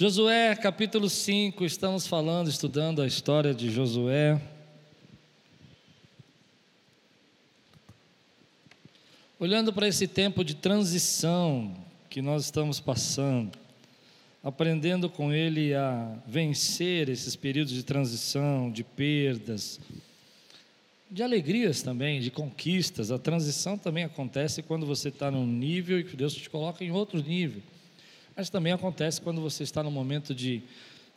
Josué, capítulo 5, estamos falando, estudando a história de Josué. Olhando para esse tempo de transição que nós estamos passando, aprendendo com ele a vencer esses períodos de transição, de perdas, de alegrias também, de conquistas. A transição também acontece quando você está num nível e que Deus te coloca em outro nível. Mas também acontece quando você está no momento de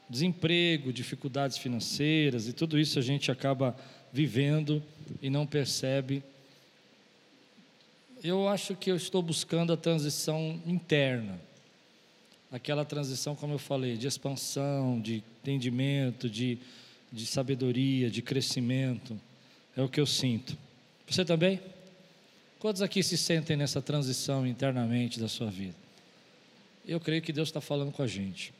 desemprego, dificuldades financeiras e tudo isso a gente acaba vivendo e não percebe. Eu acho que eu estou buscando a transição interna. Aquela transição, como eu falei, de expansão, de entendimento, de, de sabedoria, de crescimento. É o que eu sinto. Você também? Quantos aqui se sentem nessa transição internamente da sua vida? Eu creio que Deus está falando com a gente.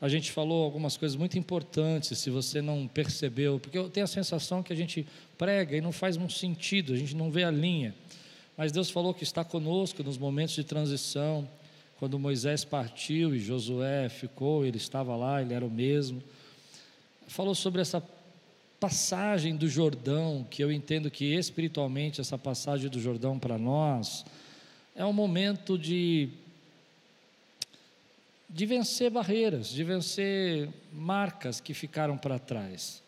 A gente falou algumas coisas muito importantes, se você não percebeu, porque eu tenho a sensação que a gente prega e não faz muito sentido, a gente não vê a linha. Mas Deus falou que está conosco nos momentos de transição, quando Moisés partiu e Josué ficou, ele estava lá, ele era o mesmo. Falou sobre essa passagem do Jordão, que eu entendo que espiritualmente essa passagem do Jordão para nós é um momento de de vencer barreiras, de vencer marcas que ficaram para trás.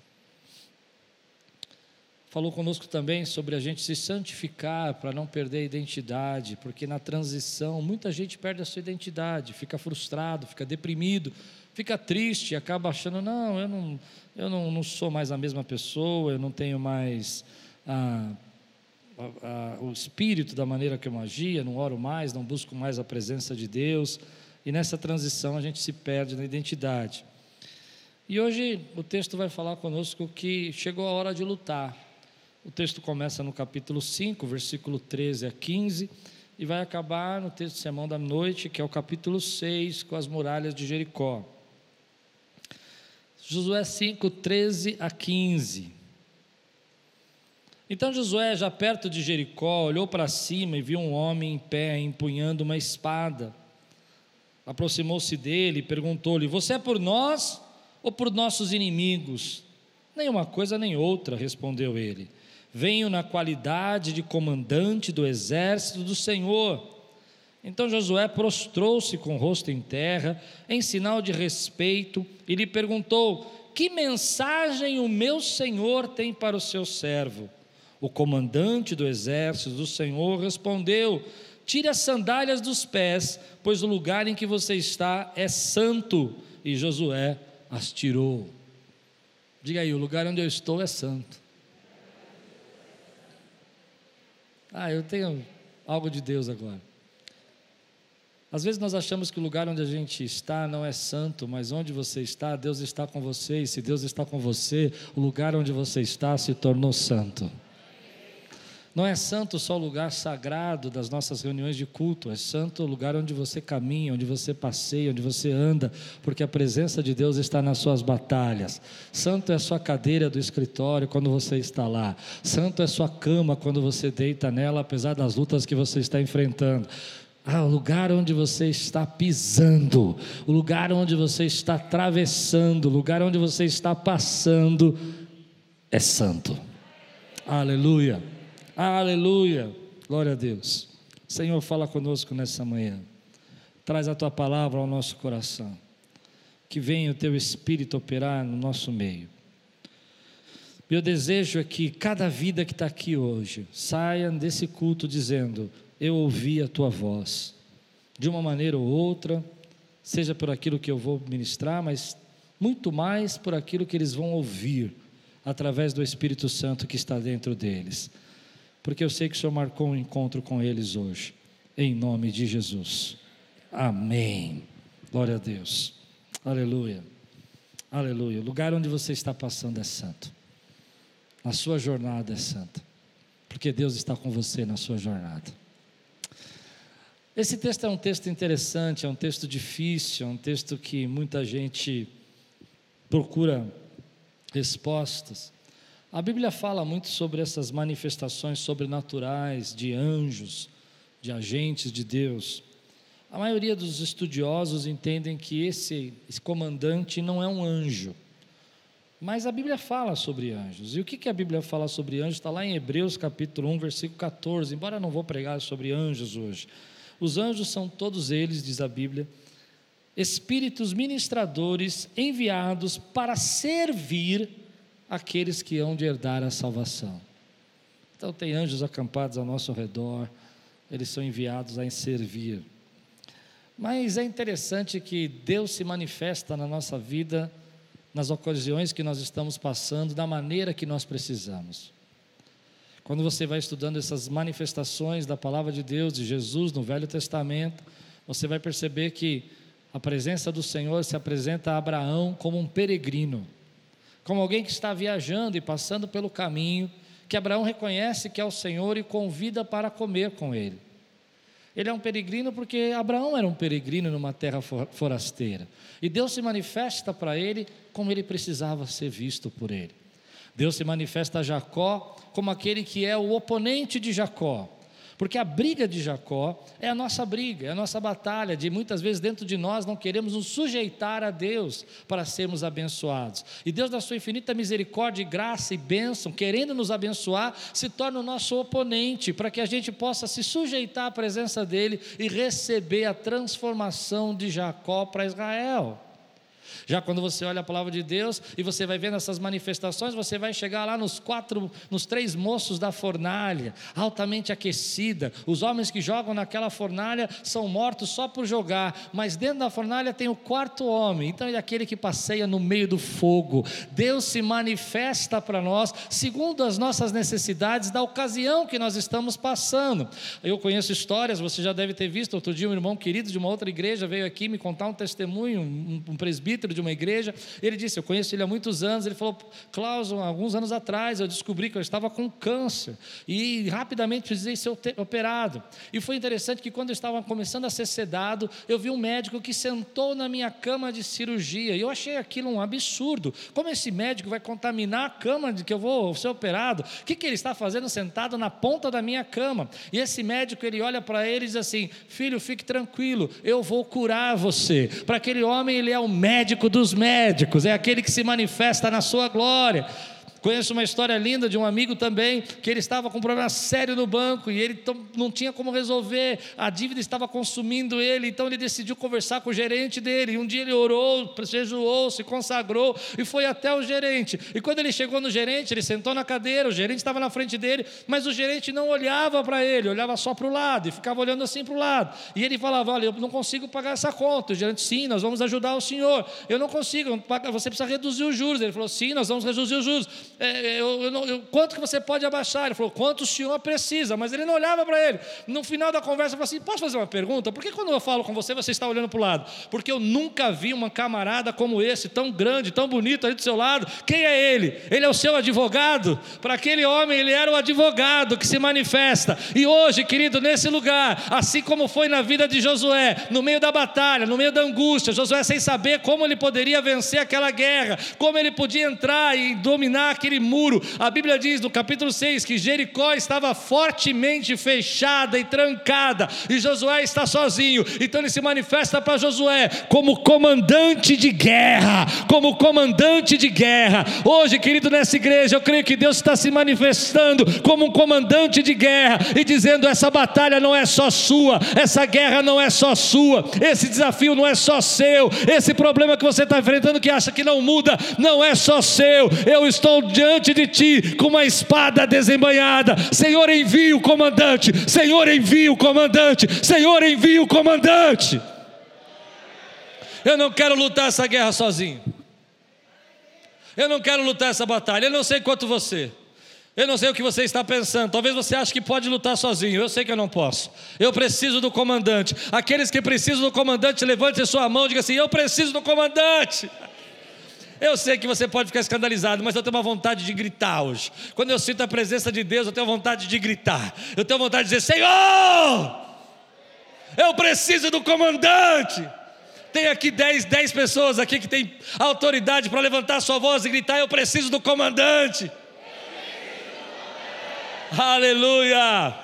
Falou conosco também sobre a gente se santificar para não perder a identidade, porque na transição muita gente perde a sua identidade, fica frustrado, fica deprimido, fica triste, acaba achando: não, eu não, eu não, não sou mais a mesma pessoa, eu não tenho mais o espírito da maneira que eu agia, não oro mais, não busco mais a presença de Deus e nessa transição a gente se perde na identidade. E hoje o texto vai falar conosco que chegou a hora de lutar. O texto começa no capítulo 5, versículo 13 a 15, e vai acabar no texto de Sermão da Noite, que é o capítulo 6, com as muralhas de Jericó. Josué 5, 13 a 15. Então Josué, já perto de Jericó, olhou para cima e viu um homem em pé, empunhando uma espada aproximou-se dele e perguntou-lhe: Você é por nós ou por nossos inimigos? Nenhuma coisa nem outra, respondeu ele. Venho na qualidade de comandante do exército do Senhor. Então Josué prostrou-se com o rosto em terra, em sinal de respeito, e lhe perguntou: Que mensagem o meu senhor tem para o seu servo? O comandante do exército do Senhor respondeu: Tire as sandálias dos pés, pois o lugar em que você está é santo. E Josué as tirou. Diga aí, o lugar onde eu estou é santo. Ah, eu tenho algo de Deus agora. Às vezes nós achamos que o lugar onde a gente está não é santo, mas onde você está, Deus está com você, e se Deus está com você, o lugar onde você está se tornou santo. Não é santo só o lugar sagrado das nossas reuniões de culto, é santo o lugar onde você caminha, onde você passeia, onde você anda, porque a presença de Deus está nas suas batalhas. Santo é a sua cadeira do escritório quando você está lá. Santo é a sua cama quando você deita nela, apesar das lutas que você está enfrentando. Ah, o lugar onde você está pisando, o lugar onde você está atravessando, o lugar onde você está passando é santo. Aleluia. Aleluia. Glória a Deus. Senhor, fala conosco nessa manhã. Traz a tua palavra ao nosso coração. Que venha o teu espírito operar no nosso meio. Meu desejo é que cada vida que está aqui hoje saia desse culto dizendo: Eu ouvi a tua voz. De uma maneira ou outra, seja por aquilo que eu vou ministrar, mas muito mais por aquilo que eles vão ouvir através do Espírito Santo que está dentro deles porque eu sei que o Senhor marcou um encontro com eles hoje, em nome de Jesus. Amém. Glória a Deus. Aleluia. Aleluia. O lugar onde você está passando é santo. A sua jornada é santa. Porque Deus está com você na sua jornada. Esse texto é um texto interessante, é um texto difícil, é um texto que muita gente procura respostas. A Bíblia fala muito sobre essas manifestações sobrenaturais de anjos, de agentes de Deus. A maioria dos estudiosos entendem que esse, esse comandante não é um anjo. Mas a Bíblia fala sobre anjos. E o que, que a Bíblia fala sobre anjos? Está lá em Hebreus capítulo 1, versículo 14. Embora eu não vou pregar sobre anjos hoje. Os anjos são todos eles, diz a Bíblia, espíritos ministradores enviados para servir aqueles que hão de herdar a salvação. Então tem anjos acampados ao nosso redor, eles são enviados a servir. Mas é interessante que Deus se manifesta na nossa vida nas ocasiões que nós estamos passando, da maneira que nós precisamos. Quando você vai estudando essas manifestações da palavra de Deus, de Jesus no Velho Testamento, você vai perceber que a presença do Senhor se apresenta a Abraão como um peregrino, como alguém que está viajando e passando pelo caminho, que Abraão reconhece que é o Senhor e convida para comer com ele. Ele é um peregrino porque Abraão era um peregrino numa terra forasteira. E Deus se manifesta para ele como ele precisava ser visto por ele. Deus se manifesta a Jacó como aquele que é o oponente de Jacó. Porque a briga de Jacó é a nossa briga, é a nossa batalha, de muitas vezes dentro de nós não queremos nos sujeitar a Deus para sermos abençoados. E Deus, na sua infinita misericórdia, graça e bênção, querendo nos abençoar, se torna o nosso oponente, para que a gente possa se sujeitar à presença dEle e receber a transformação de Jacó para Israel. Já quando você olha a palavra de Deus e você vai vendo essas manifestações, você vai chegar lá nos quatro, nos três moços da fornalha, altamente aquecida. Os homens que jogam naquela fornalha são mortos só por jogar, mas dentro da fornalha tem o quarto homem. Então é aquele que passeia no meio do fogo. Deus se manifesta para nós segundo as nossas necessidades da ocasião que nós estamos passando. Eu conheço histórias, você já deve ter visto. Outro dia um irmão querido de uma outra igreja veio aqui me contar um testemunho, um presbítero presbítero de uma igreja. Ele disse: Eu conheço ele há muitos anos. Ele falou: Klaus, alguns anos atrás eu descobri que eu estava com câncer e rapidamente precisei ser operado. E foi interessante que quando eu estava começando a ser sedado, eu vi um médico que sentou na minha cama de cirurgia. E eu achei aquilo um absurdo. Como esse médico vai contaminar a cama de que eu vou ser operado? O que, que ele está fazendo sentado na ponta da minha cama? E esse médico ele olha para ele e diz assim: Filho, fique tranquilo, eu vou curar você. Para aquele homem, ele é o médico médico dos médicos, é aquele que se manifesta na sua glória. Conheço uma história linda de um amigo também, que ele estava com um problema sério no banco e ele não tinha como resolver, a dívida estava consumindo ele, então ele decidiu conversar com o gerente dele. E um dia ele orou, jejuou, se consagrou e foi até o gerente. E quando ele chegou no gerente, ele sentou na cadeira, o gerente estava na frente dele, mas o gerente não olhava para ele, olhava só para o lado e ficava olhando assim para o lado. E ele falava: Olha, eu não consigo pagar essa conta. O gerente, sim, nós vamos ajudar o senhor. Eu não consigo, você precisa reduzir os juros. Ele falou: Sim, nós vamos reduzir os juros é, eu, eu, eu, quanto que você pode abaixar? Ele falou, quanto o senhor precisa, mas ele não olhava para ele. No final da conversa, ele falou assim: posso fazer uma pergunta? Por que quando eu falo com você, você está olhando para o lado? Porque eu nunca vi uma camarada como esse, tão grande, tão bonito ali do seu lado. Quem é ele? Ele é o seu advogado? Para aquele homem, ele era o advogado que se manifesta. E hoje, querido, nesse lugar, assim como foi na vida de Josué, no meio da batalha, no meio da angústia, Josué sem saber como ele poderia vencer aquela guerra, como ele podia entrar e dominar aquele aquele muro. A Bíblia diz no capítulo 6 que Jericó estava fortemente fechada e trancada, e Josué está sozinho. Então ele se manifesta para Josué como comandante de guerra, como comandante de guerra. Hoje, querido, nessa igreja, eu creio que Deus está se manifestando como um comandante de guerra e dizendo: essa batalha não é só sua, essa guerra não é só sua, esse desafio não é só seu, esse problema que você está enfrentando que acha que não muda, não é só seu. Eu estou diante de ti com uma espada desembanhada. Senhor, envia o comandante. Senhor, envia o comandante. Senhor, envia o comandante. Eu não quero lutar essa guerra sozinho. Eu não quero lutar essa batalha. Eu não sei quanto você. Eu não sei o que você está pensando. Talvez você ache que pode lutar sozinho. Eu sei que eu não posso. Eu preciso do comandante. Aqueles que precisam do comandante, levante sua mão e diga assim: Eu preciso do comandante. Eu sei que você pode ficar escandalizado, mas eu tenho uma vontade de gritar hoje. Quando eu sinto a presença de Deus, eu tenho vontade de gritar. Eu tenho vontade de dizer: Senhor, eu preciso do comandante. Tem aqui 10, 10 pessoas aqui que têm autoridade para levantar sua voz e gritar: Eu preciso do comandante. Aleluia!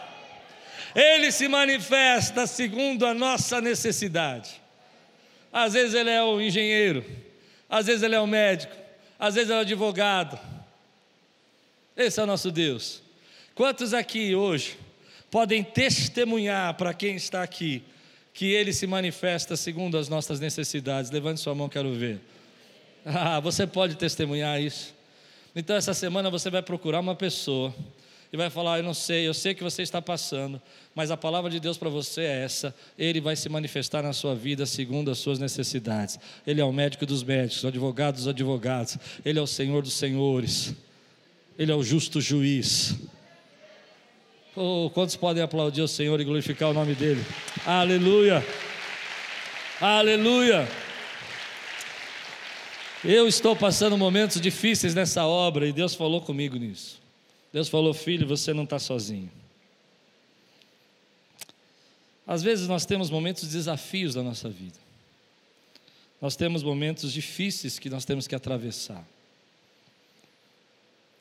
Ele se manifesta segundo a nossa necessidade. Às vezes ele é o engenheiro, às vezes ele é o médico, às vezes ele é o advogado. Esse é o nosso Deus. Quantos aqui hoje podem testemunhar para quem está aqui que ele se manifesta segundo as nossas necessidades? Levante sua mão, quero ver. Ah, você pode testemunhar isso. Então, essa semana você vai procurar uma pessoa e vai falar: Eu não sei, eu sei que você está passando, mas a palavra de Deus para você é essa. Ele vai se manifestar na sua vida segundo as suas necessidades. Ele é o médico dos médicos, o advogado dos advogados, ele é o Senhor dos senhores, ele é o justo juiz. Oh, quantos podem aplaudir o Senhor e glorificar o nome dele? Aleluia! Aleluia! Eu estou passando momentos difíceis nessa obra e Deus falou comigo nisso. Deus falou, filho, você não está sozinho. Às vezes nós temos momentos de desafios da nossa vida. Nós temos momentos difíceis que nós temos que atravessar.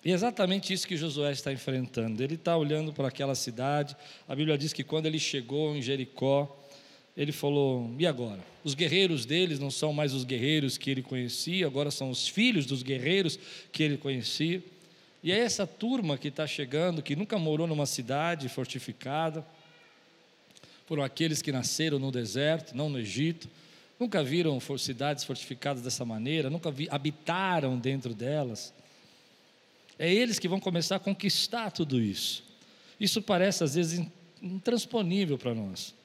E é exatamente isso que Josué está enfrentando. Ele está olhando para aquela cidade. A Bíblia diz que quando ele chegou em Jericó, ele falou: e agora? Os guerreiros deles não são mais os guerreiros que ele conhecia, agora são os filhos dos guerreiros que ele conhecia. E é essa turma que está chegando, que nunca morou numa cidade fortificada, foram aqueles que nasceram no deserto, não no Egito, nunca viram cidades fortificadas dessa maneira, nunca vi, habitaram dentro delas. É eles que vão começar a conquistar tudo isso. Isso parece às vezes intransponível para nós.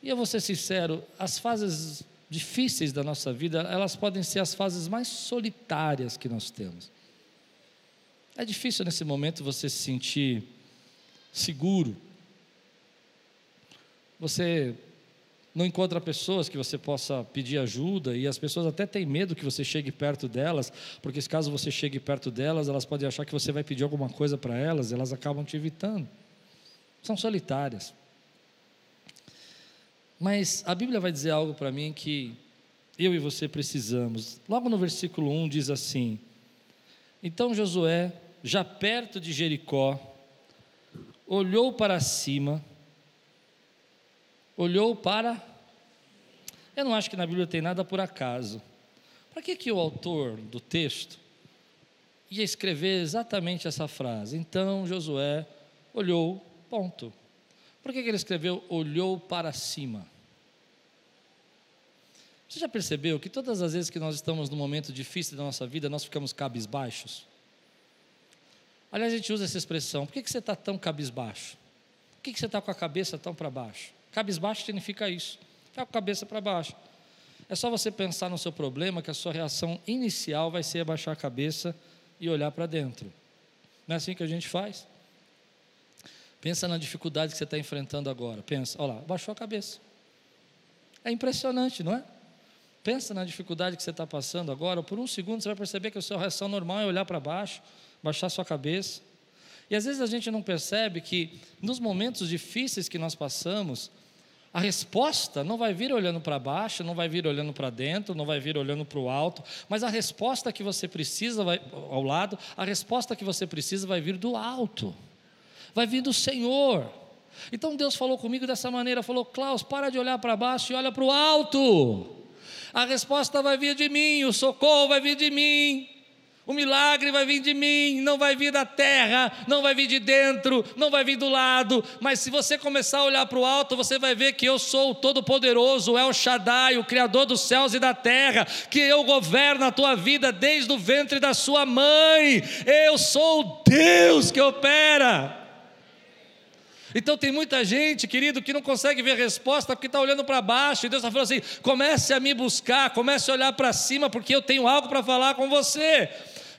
E eu vou ser sincero, as fases difíceis da nossa vida, elas podem ser as fases mais solitárias que nós temos. É difícil nesse momento você se sentir seguro. Você não encontra pessoas que você possa pedir ajuda e as pessoas até têm medo que você chegue perto delas, porque caso você chegue perto delas, elas podem achar que você vai pedir alguma coisa para elas, elas acabam te evitando. São solitárias. Mas a Bíblia vai dizer algo para mim que eu e você precisamos. Logo no versículo 1 diz assim: Então Josué, já perto de Jericó, olhou para cima, olhou para. Eu não acho que na Bíblia tem nada por acaso. Para que, que o autor do texto ia escrever exatamente essa frase? Então Josué olhou, ponto. Por que, que ele escreveu olhou para cima? Você já percebeu que todas as vezes que nós estamos num momento difícil da nossa vida, nós ficamos cabisbaixos? Aliás, a gente usa essa expressão. Por que, que você está tão cabisbaixo? Por que, que você está com a cabeça tão para baixo? Cabisbaixo significa isso. Está com a cabeça para baixo. É só você pensar no seu problema que a sua reação inicial vai ser abaixar a cabeça e olhar para dentro. Não é assim que a gente faz? Pensa na dificuldade que você está enfrentando agora. Pensa, olha lá, abaixou a cabeça. É impressionante, não é? Pensa na dificuldade que você está passando agora, por um segundo você vai perceber que a sua reação normal é olhar para baixo, baixar sua cabeça. E às vezes a gente não percebe que nos momentos difíceis que nós passamos, a resposta não vai vir olhando para baixo, não vai vir olhando para dentro, não vai vir olhando para o alto, mas a resposta que você precisa vai ao lado, a resposta que você precisa vai vir do alto. Vai vir do Senhor. Então Deus falou comigo dessa maneira, falou: "Klaus, para de olhar para baixo e olha para o alto". A resposta vai vir de mim, o socorro vai vir de mim. O milagre vai vir de mim, não vai vir da terra, não vai vir de dentro, não vai vir do lado, mas se você começar a olhar para o alto, você vai ver que eu sou o Todo-Poderoso, El Shaddai, o Criador dos céus e da terra, que eu governo a tua vida desde o ventre da sua mãe, eu sou o Deus que opera. Então tem muita gente, querido, que não consegue ver resposta porque está olhando para baixo, e Deus está falando assim: comece a me buscar, comece a olhar para cima, porque eu tenho algo para falar com você.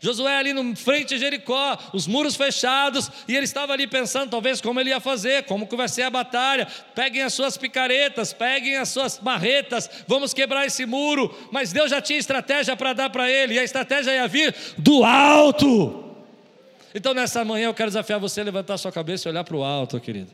Josué ali no frente de Jericó, os muros fechados, e ele estava ali pensando talvez como ele ia fazer, como que vai ser a batalha. Peguem as suas picaretas, peguem as suas marretas, vamos quebrar esse muro. Mas Deus já tinha estratégia para dar para ele, e a estratégia ia vir do alto. Então, nessa manhã, eu quero desafiar você a levantar sua cabeça e olhar para o alto, querido.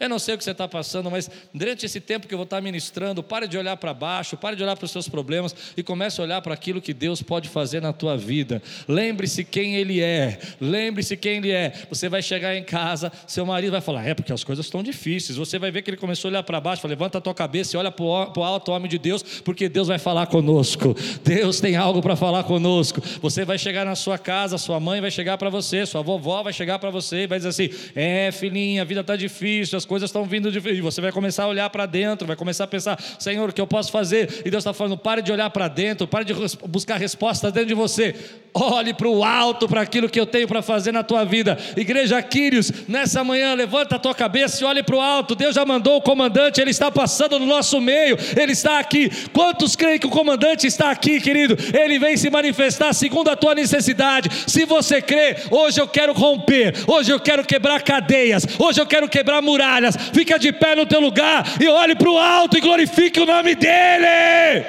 Eu não sei o que você está passando, mas durante esse tempo que eu vou estar ministrando, pare de olhar para baixo, pare de olhar para os seus problemas e comece a olhar para aquilo que Deus pode fazer na tua vida. Lembre-se quem Ele é, lembre-se quem Ele é. Você vai chegar em casa, seu marido vai falar: É, porque as coisas estão difíceis. Você vai ver que ele começou a olhar para baixo, fala, levanta a tua cabeça e olha para o alto homem de Deus, porque Deus vai falar conosco. Deus tem algo para falar conosco. Você vai chegar na sua casa, sua mãe vai chegar para você, sua vovó vai chegar para você e vai dizer assim: É, filhinha, a vida está difícil, as coisas estão vindo de. E você vai começar a olhar para dentro, vai começar a pensar: Senhor, o que eu posso fazer? E Deus está falando: pare de olhar para dentro, pare de buscar respostas dentro de você. Olhe para o alto, para aquilo que eu tenho para fazer na tua vida. Igreja Quírios, nessa manhã, levanta a tua cabeça e olhe para o alto. Deus já mandou o comandante, ele está passando no nosso meio, ele está aqui. Quantos creem que o comandante está aqui, querido? Ele vem se manifestar segundo a tua necessidade. Se você crê, hoje eu quero romper, hoje eu quero quebrar cadeias, hoje eu quero quebrar muralhas. Fica de pé no teu lugar e olhe para o alto e glorifique o nome dEle.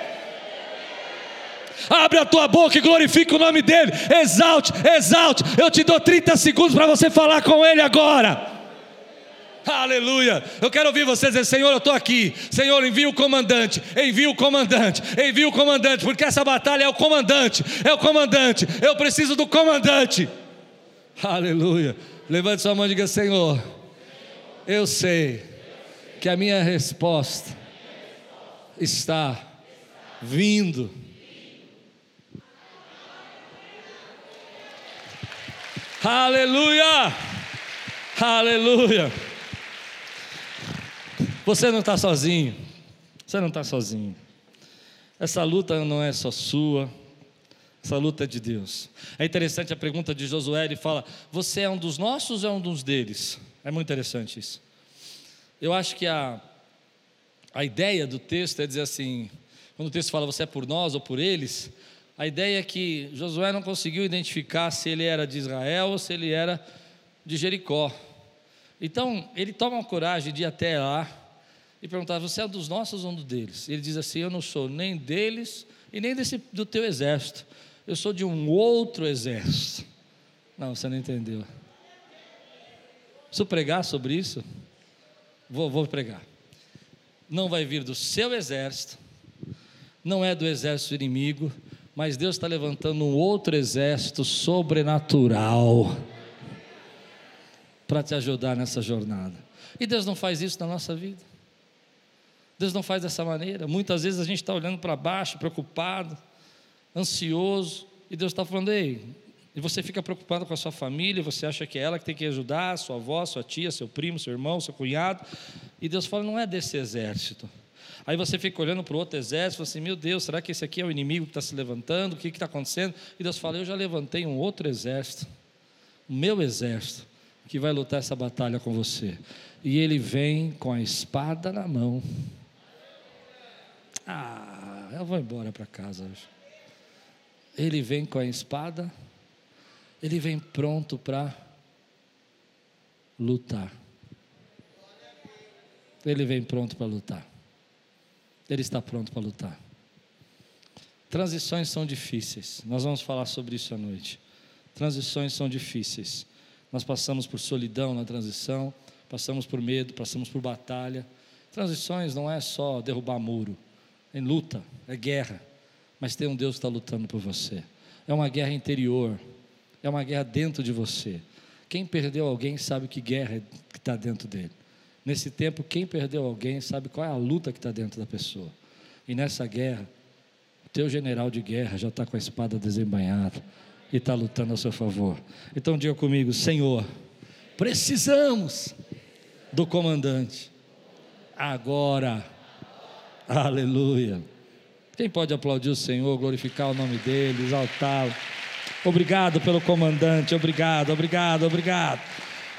Abre a tua boca e glorifique o nome dEle. Exalte, exalte. Eu te dou 30 segundos para você falar com Ele agora. Aleluia. Eu quero ouvir você dizer: Senhor, eu estou aqui. Senhor, envia o comandante. Envia o comandante. Envia o comandante. Porque essa batalha é o comandante. É o comandante. Eu preciso do comandante. Aleluia. Levante sua mão e diga: Senhor, eu sei que a minha resposta está vindo. Aleluia! Aleluia! Você não está sozinho. Você não está sozinho. Essa luta não é só sua. Essa luta é de Deus. É interessante a pergunta de Josué, ele fala: Você é um dos nossos ou é um dos deles? É muito interessante isso. Eu acho que a, a ideia do texto é dizer assim: quando o texto fala você é por nós ou por eles, a ideia é que Josué não conseguiu identificar se ele era de Israel ou se ele era de Jericó. Então, ele toma a coragem de ir até lá e perguntar: Você é dos nossos ou um deles? Ele diz assim: Eu não sou nem deles e nem desse, do teu exército. Eu sou de um outro exército. Não, você não entendeu. Preciso pregar sobre isso? Vou, vou pregar. Não vai vir do seu exército, não é do exército inimigo, mas Deus está levantando um outro exército sobrenatural para te ajudar nessa jornada. E Deus não faz isso na nossa vida. Deus não faz dessa maneira. Muitas vezes a gente está olhando para baixo, preocupado, ansioso, e Deus está falando, ei, e você fica preocupado com a sua família, você acha que é ela que tem que ajudar, sua avó, sua tia, seu primo, seu irmão, seu cunhado, e Deus fala, não é desse exército. Aí você fica olhando para o outro exército, assim, meu Deus, será que esse aqui é o inimigo que está se levantando? O que está acontecendo? E Deus fala, eu já levantei um outro exército, o meu exército, que vai lutar essa batalha com você. E ele vem com a espada na mão. Ah, eu vou embora para casa hoje. Ele vem com a espada, ele vem pronto para lutar. Ele vem pronto para lutar. Ele está pronto para lutar. Transições são difíceis. Nós vamos falar sobre isso à noite. Transições são difíceis. Nós passamos por solidão na transição, passamos por medo, passamos por batalha. Transições não é só derrubar muro em luta, é guerra, mas tem um Deus que está lutando por você. É uma guerra interior, é uma guerra dentro de você. Quem perdeu alguém sabe que guerra é está dentro dele. Nesse tempo, quem perdeu alguém sabe qual é a luta que está dentro da pessoa. E nessa guerra, o teu general de guerra já está com a espada desembanhada e está lutando a seu favor. Então diga comigo, Senhor, precisamos do comandante. Agora Aleluia. Quem pode aplaudir o Senhor, glorificar o nome dele, exaltá-lo? Obrigado pelo comandante, obrigado, obrigado, obrigado.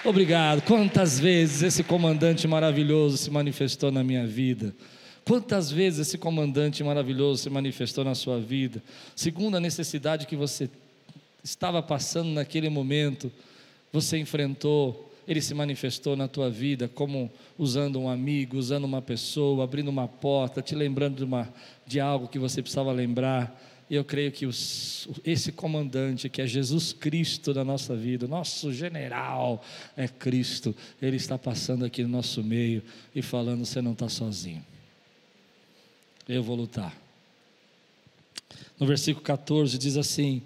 Obrigado. Quantas vezes esse comandante maravilhoso se manifestou na minha vida? Quantas vezes esse comandante maravilhoso se manifestou na sua vida? Segundo a necessidade que você estava passando naquele momento, você enfrentou ele se manifestou na tua vida como usando um amigo, usando uma pessoa, abrindo uma porta, te lembrando de, uma, de algo que você precisava lembrar. E eu creio que os, esse comandante, que é Jesus Cristo da nossa vida, nosso general é Cristo, ele está passando aqui no nosso meio e falando: você não está sozinho. Eu vou lutar. No versículo 14 diz assim: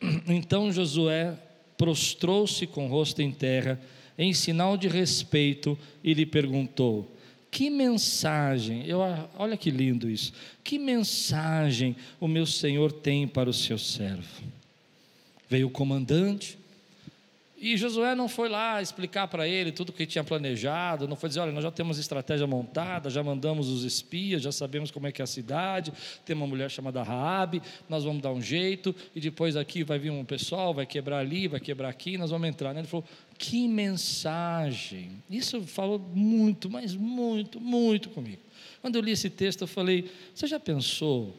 Então Josué prostrou-se com o rosto em terra, em sinal de respeito, e lhe perguntou: que mensagem, eu, olha que lindo isso, que mensagem o meu Senhor tem para o seu servo? Veio o comandante, e Josué não foi lá explicar para ele tudo o que tinha planejado, não foi dizer, olha, nós já temos estratégia montada, já mandamos os espias, já sabemos como é que é a cidade, tem uma mulher chamada Raabe, nós vamos dar um jeito, e depois aqui vai vir um pessoal, vai quebrar ali, vai quebrar aqui, nós vamos entrar. Ele falou, que mensagem! Isso falou muito, mas muito, muito comigo. Quando eu li esse texto, eu falei, você já pensou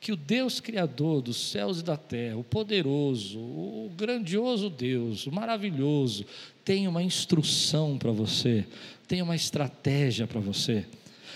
que o Deus Criador dos céus e da terra, o poderoso, o grandioso Deus, o maravilhoso, tem uma instrução para você, tem uma estratégia para você.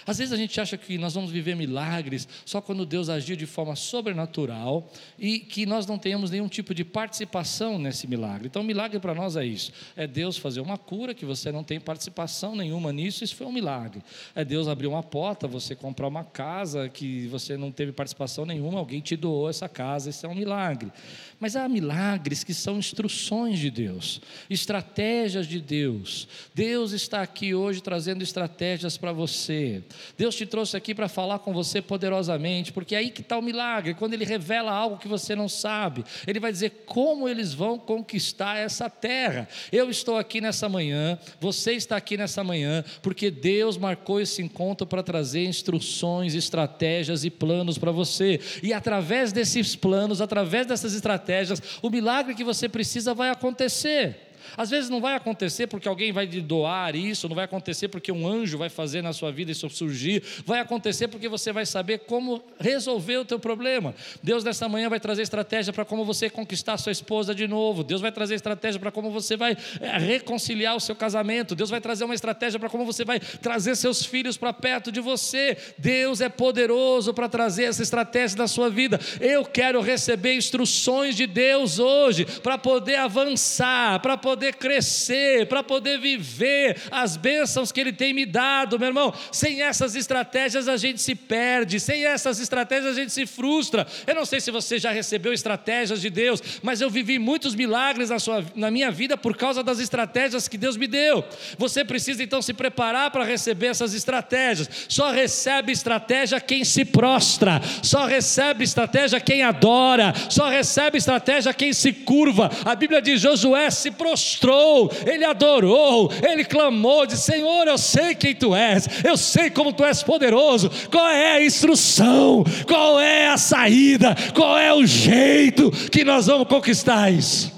Às vezes a gente acha que nós vamos viver milagres só quando Deus agir de forma sobrenatural e que nós não tenhamos nenhum tipo de participação nesse milagre. Então, milagre para nós é isso: é Deus fazer uma cura que você não tem participação nenhuma nisso, isso foi um milagre. É Deus abrir uma porta, você comprar uma casa que você não teve participação nenhuma, alguém te doou essa casa, isso é um milagre. Mas há milagres que são instruções de Deus, estratégias de Deus. Deus está aqui hoje trazendo estratégias para você. Deus te trouxe aqui para falar com você poderosamente, porque é aí que está o milagre. Quando Ele revela algo que você não sabe, Ele vai dizer como eles vão conquistar essa terra. Eu estou aqui nessa manhã, você está aqui nessa manhã, porque Deus marcou esse encontro para trazer instruções, estratégias e planos para você. E através desses planos, através dessas estratégias, o milagre que você precisa vai acontecer. Às vezes não vai acontecer porque alguém vai doar isso, não vai acontecer porque um anjo vai fazer na sua vida isso surgir, vai acontecer porque você vai saber como resolver o teu problema. Deus nessa manhã vai trazer estratégia para como você conquistar sua esposa de novo. Deus vai trazer estratégia para como você vai é, reconciliar o seu casamento. Deus vai trazer uma estratégia para como você vai trazer seus filhos para perto de você. Deus é poderoso para trazer essa estratégia na sua vida. Eu quero receber instruções de Deus hoje para poder avançar, para poder poder crescer, para poder viver as bênçãos que Ele tem me dado, meu irmão. Sem essas estratégias a gente se perde, sem essas estratégias a gente se frustra. Eu não sei se você já recebeu estratégias de Deus, mas eu vivi muitos milagres na, sua, na minha vida por causa das estratégias que Deus me deu. Você precisa então se preparar para receber essas estratégias. Só recebe estratégia quem se prostra, só recebe estratégia quem adora, só recebe estratégia quem se curva. A Bíblia diz: Josué se prostrou prostrou, ele adorou, ele clamou, disse: Senhor, eu sei quem tu és, eu sei como tu és poderoso, qual é a instrução, qual é a saída, qual é o jeito que nós vamos conquistar isso.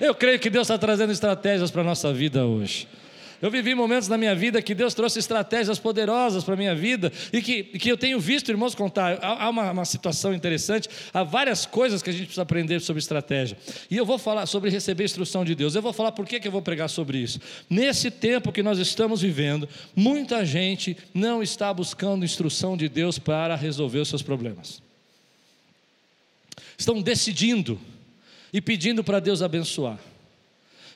Eu creio que Deus está trazendo estratégias para a nossa vida hoje. Eu vivi momentos na minha vida que Deus trouxe estratégias poderosas para a minha vida e que, que eu tenho visto irmãos contar. Há uma, uma situação interessante, há várias coisas que a gente precisa aprender sobre estratégia. E eu vou falar sobre receber instrução de Deus. Eu vou falar por que, que eu vou pregar sobre isso. Nesse tempo que nós estamos vivendo, muita gente não está buscando instrução de Deus para resolver os seus problemas. Estão decidindo e pedindo para Deus abençoar.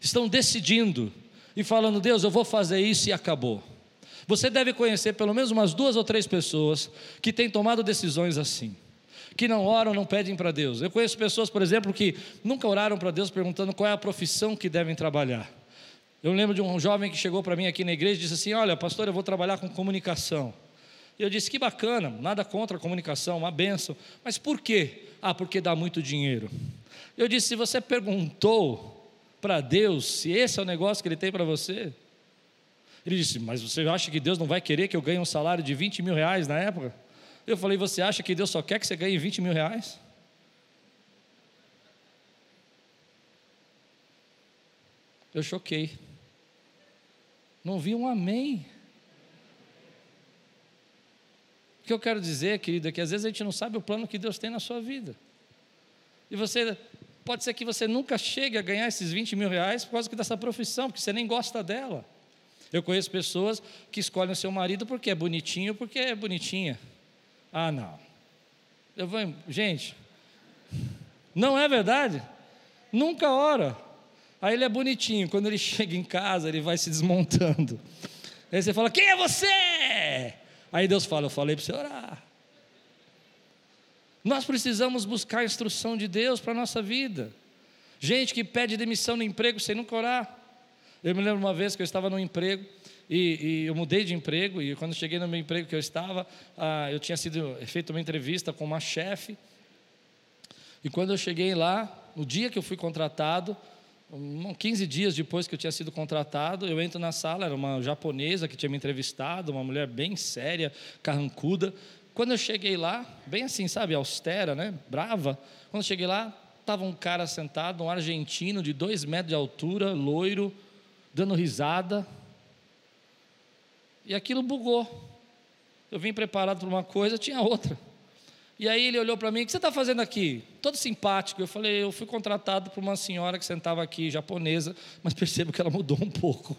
Estão decidindo e falando, Deus, eu vou fazer isso e acabou. Você deve conhecer pelo menos umas duas ou três pessoas que têm tomado decisões assim, que não oram, não pedem para Deus. Eu conheço pessoas, por exemplo, que nunca oraram para Deus perguntando qual é a profissão que devem trabalhar. Eu lembro de um jovem que chegou para mim aqui na igreja e disse assim: Olha, pastor, eu vou trabalhar com comunicação. E eu disse: Que bacana, nada contra a comunicação, uma benção. Mas por quê? Ah, porque dá muito dinheiro. Eu disse: Se você perguntou para Deus se esse é o negócio que Ele tem para você? Ele disse: Mas você acha que Deus não vai querer que eu ganhe um salário de 20 mil reais na época? Eu falei: Você acha que Deus só quer que você ganhe 20 mil reais? Eu choquei. Não vi um amém. O que eu quero dizer, querido, é que às vezes a gente não sabe o plano que Deus tem na sua vida. E você Pode ser que você nunca chegue a ganhar esses 20 mil reais por causa dessa profissão, porque você nem gosta dela. Eu conheço pessoas que escolhem o seu marido porque é bonitinho, porque é bonitinha. Ah, não. Eu vou, gente, não é verdade? Nunca ora. Aí ele é bonitinho, quando ele chega em casa, ele vai se desmontando. Aí você fala: Quem é você? Aí Deus fala: Eu falei para você orar. Nós precisamos buscar a instrução de Deus para a nossa vida. Gente que pede demissão no emprego sem nunca orar. Eu me lembro uma vez que eu estava no emprego e, e, eu mudei de emprego e quando cheguei no meu emprego que eu estava, ah, eu tinha sido feito uma entrevista com uma chefe e quando eu cheguei lá, no dia que eu fui contratado, 15 dias depois que eu tinha sido contratado, eu entro na sala, era uma japonesa que tinha me entrevistado, uma mulher bem séria, carrancuda. Quando eu cheguei lá, bem assim, sabe, austera, né, brava. Quando eu cheguei lá, estava um cara sentado, um argentino de dois metros de altura, loiro, dando risada. E aquilo bugou. Eu vim preparado para uma coisa, tinha outra. E aí ele olhou para mim: O que você está fazendo aqui? Todo simpático. Eu falei: Eu fui contratado por uma senhora que sentava aqui, japonesa, mas percebo que ela mudou um pouco.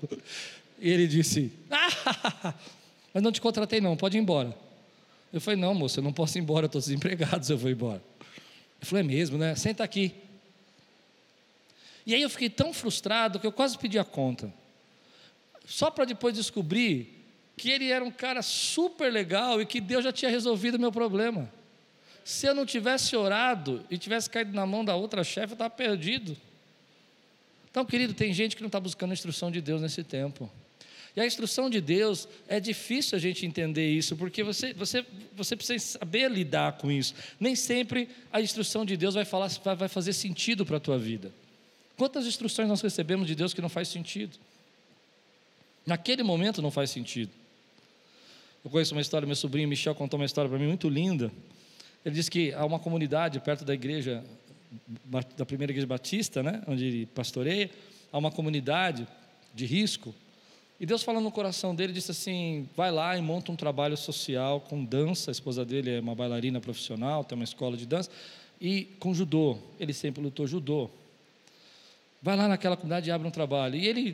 E ele disse: Ah, mas não te contratei, não, pode ir embora. Eu falei: Não, moça, eu não posso ir embora, estou desempregado se eu vou embora. Ele falou: É mesmo, né? Senta aqui. E aí eu fiquei tão frustrado que eu quase pedi a conta. Só para depois descobrir que ele era um cara super legal e que Deus já tinha resolvido o meu problema. Se eu não tivesse orado e tivesse caído na mão da outra chefe, eu estava perdido. Então, querido, tem gente que não está buscando a instrução de Deus nesse tempo. E a instrução de Deus é difícil a gente entender isso, porque você, você, você precisa saber lidar com isso. Nem sempre a instrução de Deus vai, falar, vai fazer sentido para a tua vida. Quantas instruções nós recebemos de Deus que não faz sentido? Naquele momento não faz sentido. Eu conheço uma história, meu sobrinho Michel contou uma história para mim muito linda. Ele disse que há uma comunidade perto da igreja, da primeira igreja batista, né, onde ele pastoreia, há uma comunidade de risco. E Deus falando no coração dele, disse assim: vai lá e monta um trabalho social com dança. A esposa dele é uma bailarina profissional, tem uma escola de dança, e com judô. Ele sempre lutou judô. Vai lá naquela comunidade e abre um trabalho. E ele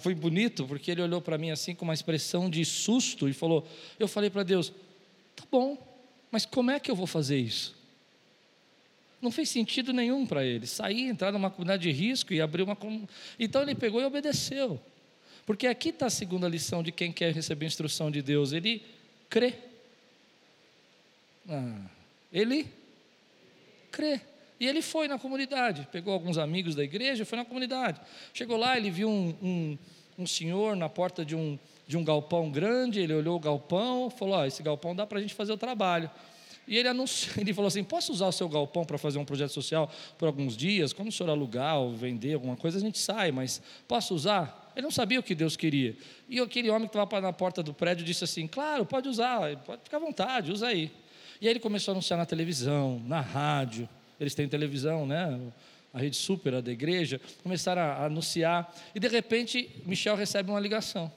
foi bonito, porque ele olhou para mim assim com uma expressão de susto e falou: Eu falei para Deus, tá bom, mas como é que eu vou fazer isso? Não fez sentido nenhum para ele. Sair, entrar numa comunidade de risco e abrir uma. Então ele pegou e obedeceu. Porque aqui está a segunda lição de quem quer receber instrução de Deus: ele crê. Ah, ele crê. E ele foi na comunidade, pegou alguns amigos da igreja, foi na comunidade. Chegou lá, ele viu um, um, um senhor na porta de um, de um galpão grande, ele olhou o galpão, falou: oh, esse galpão dá para a gente fazer o trabalho. E ele anunciou, ele falou assim: posso usar o seu galpão para fazer um projeto social por alguns dias? Quando o senhor alugar ou vender alguma coisa, a gente sai, mas posso usar? Ele não sabia o que Deus queria. E aquele homem que estava na porta do prédio disse assim: Claro, pode usar, pode ficar à vontade, usa aí. E aí ele começou a anunciar na televisão, na rádio eles têm televisão, né? A rede super, a da igreja, começaram a anunciar, e de repente Michel recebe uma ligação.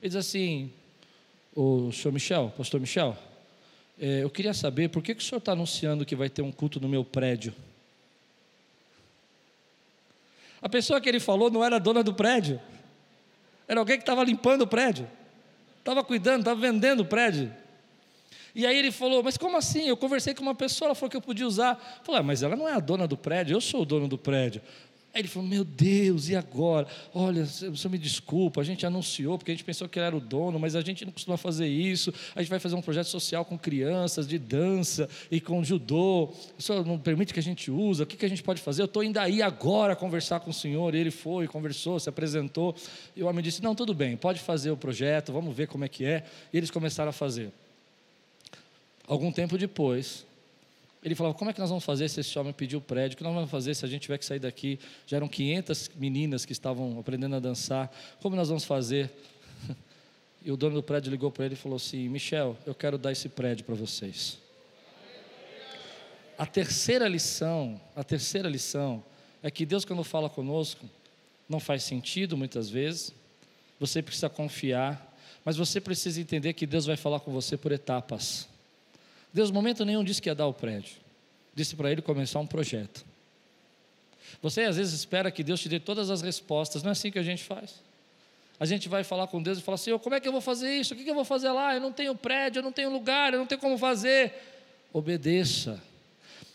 Ele diz assim: O senhor Michel, pastor Michel, é, eu queria saber por que, que o senhor está anunciando que vai ter um culto no meu prédio? A pessoa que ele falou não era dona do prédio, era alguém que estava limpando o prédio, estava cuidando, estava vendendo o prédio. E aí ele falou: Mas como assim? Eu conversei com uma pessoa, ela falou que eu podia usar. Falei: ah, Mas ela não é a dona do prédio, eu sou o dono do prédio. Aí ele falou: Meu Deus, e agora? Olha, você me desculpa, a gente anunciou porque a gente pensou que ele era o dono, mas a gente não costuma fazer isso. A gente vai fazer um projeto social com crianças, de dança e com judô. Isso não permite que a gente use. O que, que a gente pode fazer? Eu estou indo aí agora conversar com o senhor. E ele foi, conversou, se apresentou. E o homem disse: Não, tudo bem, pode fazer o projeto, vamos ver como é que é. E eles começaram a fazer. Algum tempo depois, ele falava: Como é que nós vamos fazer se esse homem pedir o prédio? O que nós vamos fazer se a gente tiver que sair daqui? Já eram 500 meninas que estavam aprendendo a dançar. Como nós vamos fazer? E o dono do prédio ligou para ele e falou assim: Michel, eu quero dar esse prédio para vocês. A terceira lição, a terceira lição é que Deus quando fala conosco não faz sentido muitas vezes. Você precisa confiar, mas você precisa entender que Deus vai falar com você por etapas. Deus, momento nenhum, disse que ia dar o prédio. Disse para ele começar um projeto. Você às vezes espera que Deus te dê todas as respostas, não é assim que a gente faz. A gente vai falar com Deus e fala assim: como é que eu vou fazer isso? O que eu vou fazer lá? Eu não tenho prédio, eu não tenho lugar, eu não tenho como fazer. obedeça.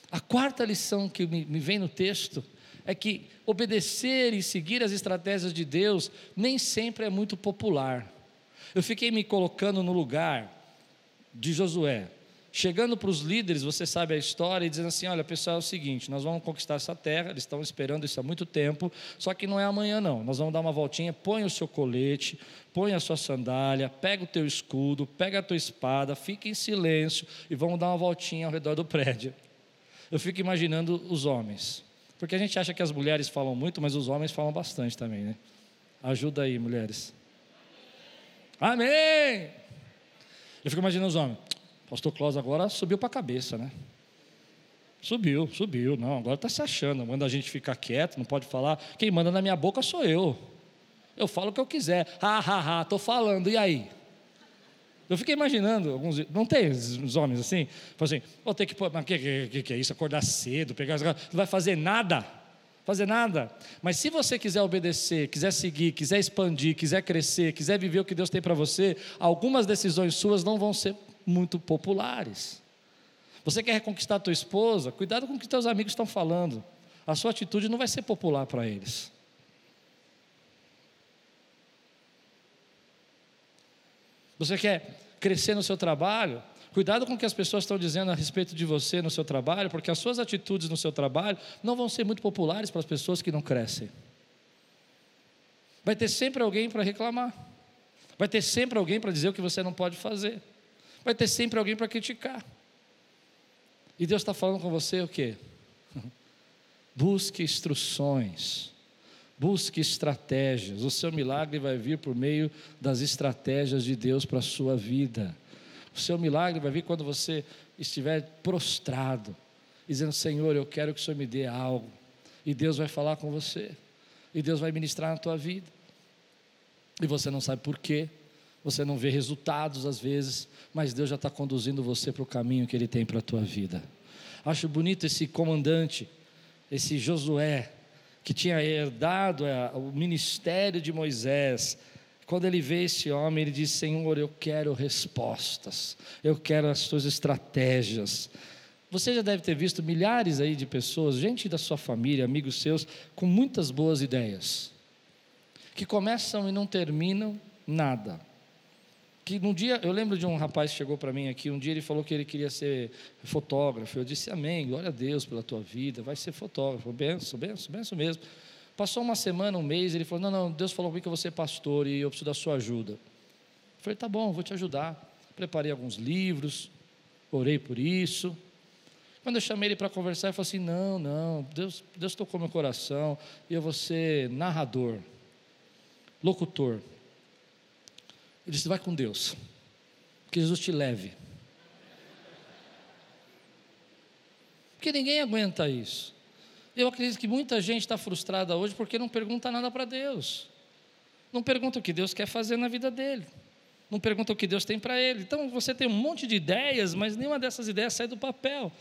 A quarta lição que me, me vem no texto é que obedecer e seguir as estratégias de Deus nem sempre é muito popular. Eu fiquei me colocando no lugar de Josué, chegando para os líderes, você sabe a história, e dizendo assim: olha, pessoal, é o seguinte, nós vamos conquistar essa terra, eles estão esperando isso há muito tempo, só que não é amanhã, não. Nós vamos dar uma voltinha, põe o seu colete, põe a sua sandália, pega o teu escudo, pega a tua espada, fica em silêncio e vamos dar uma voltinha ao redor do prédio. Eu fico imaginando os homens, porque a gente acha que as mulheres falam muito, mas os homens falam bastante também, né? Ajuda aí, mulheres. Amém! Eu fico imaginando os homens. Pastor Klaus agora subiu para a cabeça, né? Subiu, subiu. Não, agora está se achando. Manda a gente ficar quieto, não pode falar. Quem manda na minha boca sou eu. Eu falo o que eu quiser. Ha, ha, ha, estou falando, e aí? Eu fiquei imaginando, alguns, não tem os homens assim? Assim, vou ter que mas o que, que, que, é isso? Acordar cedo, pegar. Não vai fazer nada. Fazer nada. Mas se você quiser obedecer, quiser seguir, quiser expandir, quiser crescer, quiser viver o que Deus tem para você, algumas decisões suas não vão ser muito populares. Você quer reconquistar a tua esposa? Cuidado com o que teus amigos estão falando. A sua atitude não vai ser popular para eles. Você quer crescer no seu trabalho? Cuidado com o que as pessoas estão dizendo a respeito de você no seu trabalho, porque as suas atitudes no seu trabalho não vão ser muito populares para as pessoas que não crescem. Vai ter sempre alguém para reclamar. Vai ter sempre alguém para dizer o que você não pode fazer. Vai ter sempre alguém para criticar. E Deus está falando com você o quê? Busque instruções, busque estratégias. O seu milagre vai vir por meio das estratégias de Deus para a sua vida. O seu milagre vai vir quando você estiver prostrado, dizendo: Senhor, eu quero que o Senhor me dê algo. E Deus vai falar com você, e Deus vai ministrar na tua vida. E você não sabe por quê, você não vê resultados às vezes, mas Deus já está conduzindo você para o caminho que Ele tem para a tua vida. Acho bonito esse comandante, esse Josué, que tinha herdado é, o ministério de Moisés. Quando ele vê esse homem, ele diz: Senhor, eu quero respostas, eu quero as tuas estratégias. Você já deve ter visto milhares aí de pessoas, gente da sua família, amigos seus, com muitas boas ideias, que começam e não terminam nada que num dia, eu lembro de um rapaz que chegou para mim aqui, um dia ele falou que ele queria ser fotógrafo. Eu disse, amém, glória a Deus pela tua vida, vai ser fotógrafo, benção, benção, benção mesmo. Passou uma semana, um mês, ele falou, não, não, Deus falou comigo que eu vou ser pastor e eu preciso da sua ajuda. Eu falei, tá bom, vou te ajudar. Preparei alguns livros, orei por isso. Quando eu chamei ele para conversar, ele falou assim, não, não, Deus, Deus tocou meu coração e eu vou ser narrador, locutor. Ele disse: vai com Deus. Que Jesus te leve. Porque ninguém aguenta isso. Eu acredito que muita gente está frustrada hoje porque não pergunta nada para Deus. Não pergunta o que Deus quer fazer na vida dele. Não pergunta o que Deus tem para ele. Então você tem um monte de ideias, mas nenhuma dessas ideias sai do papel.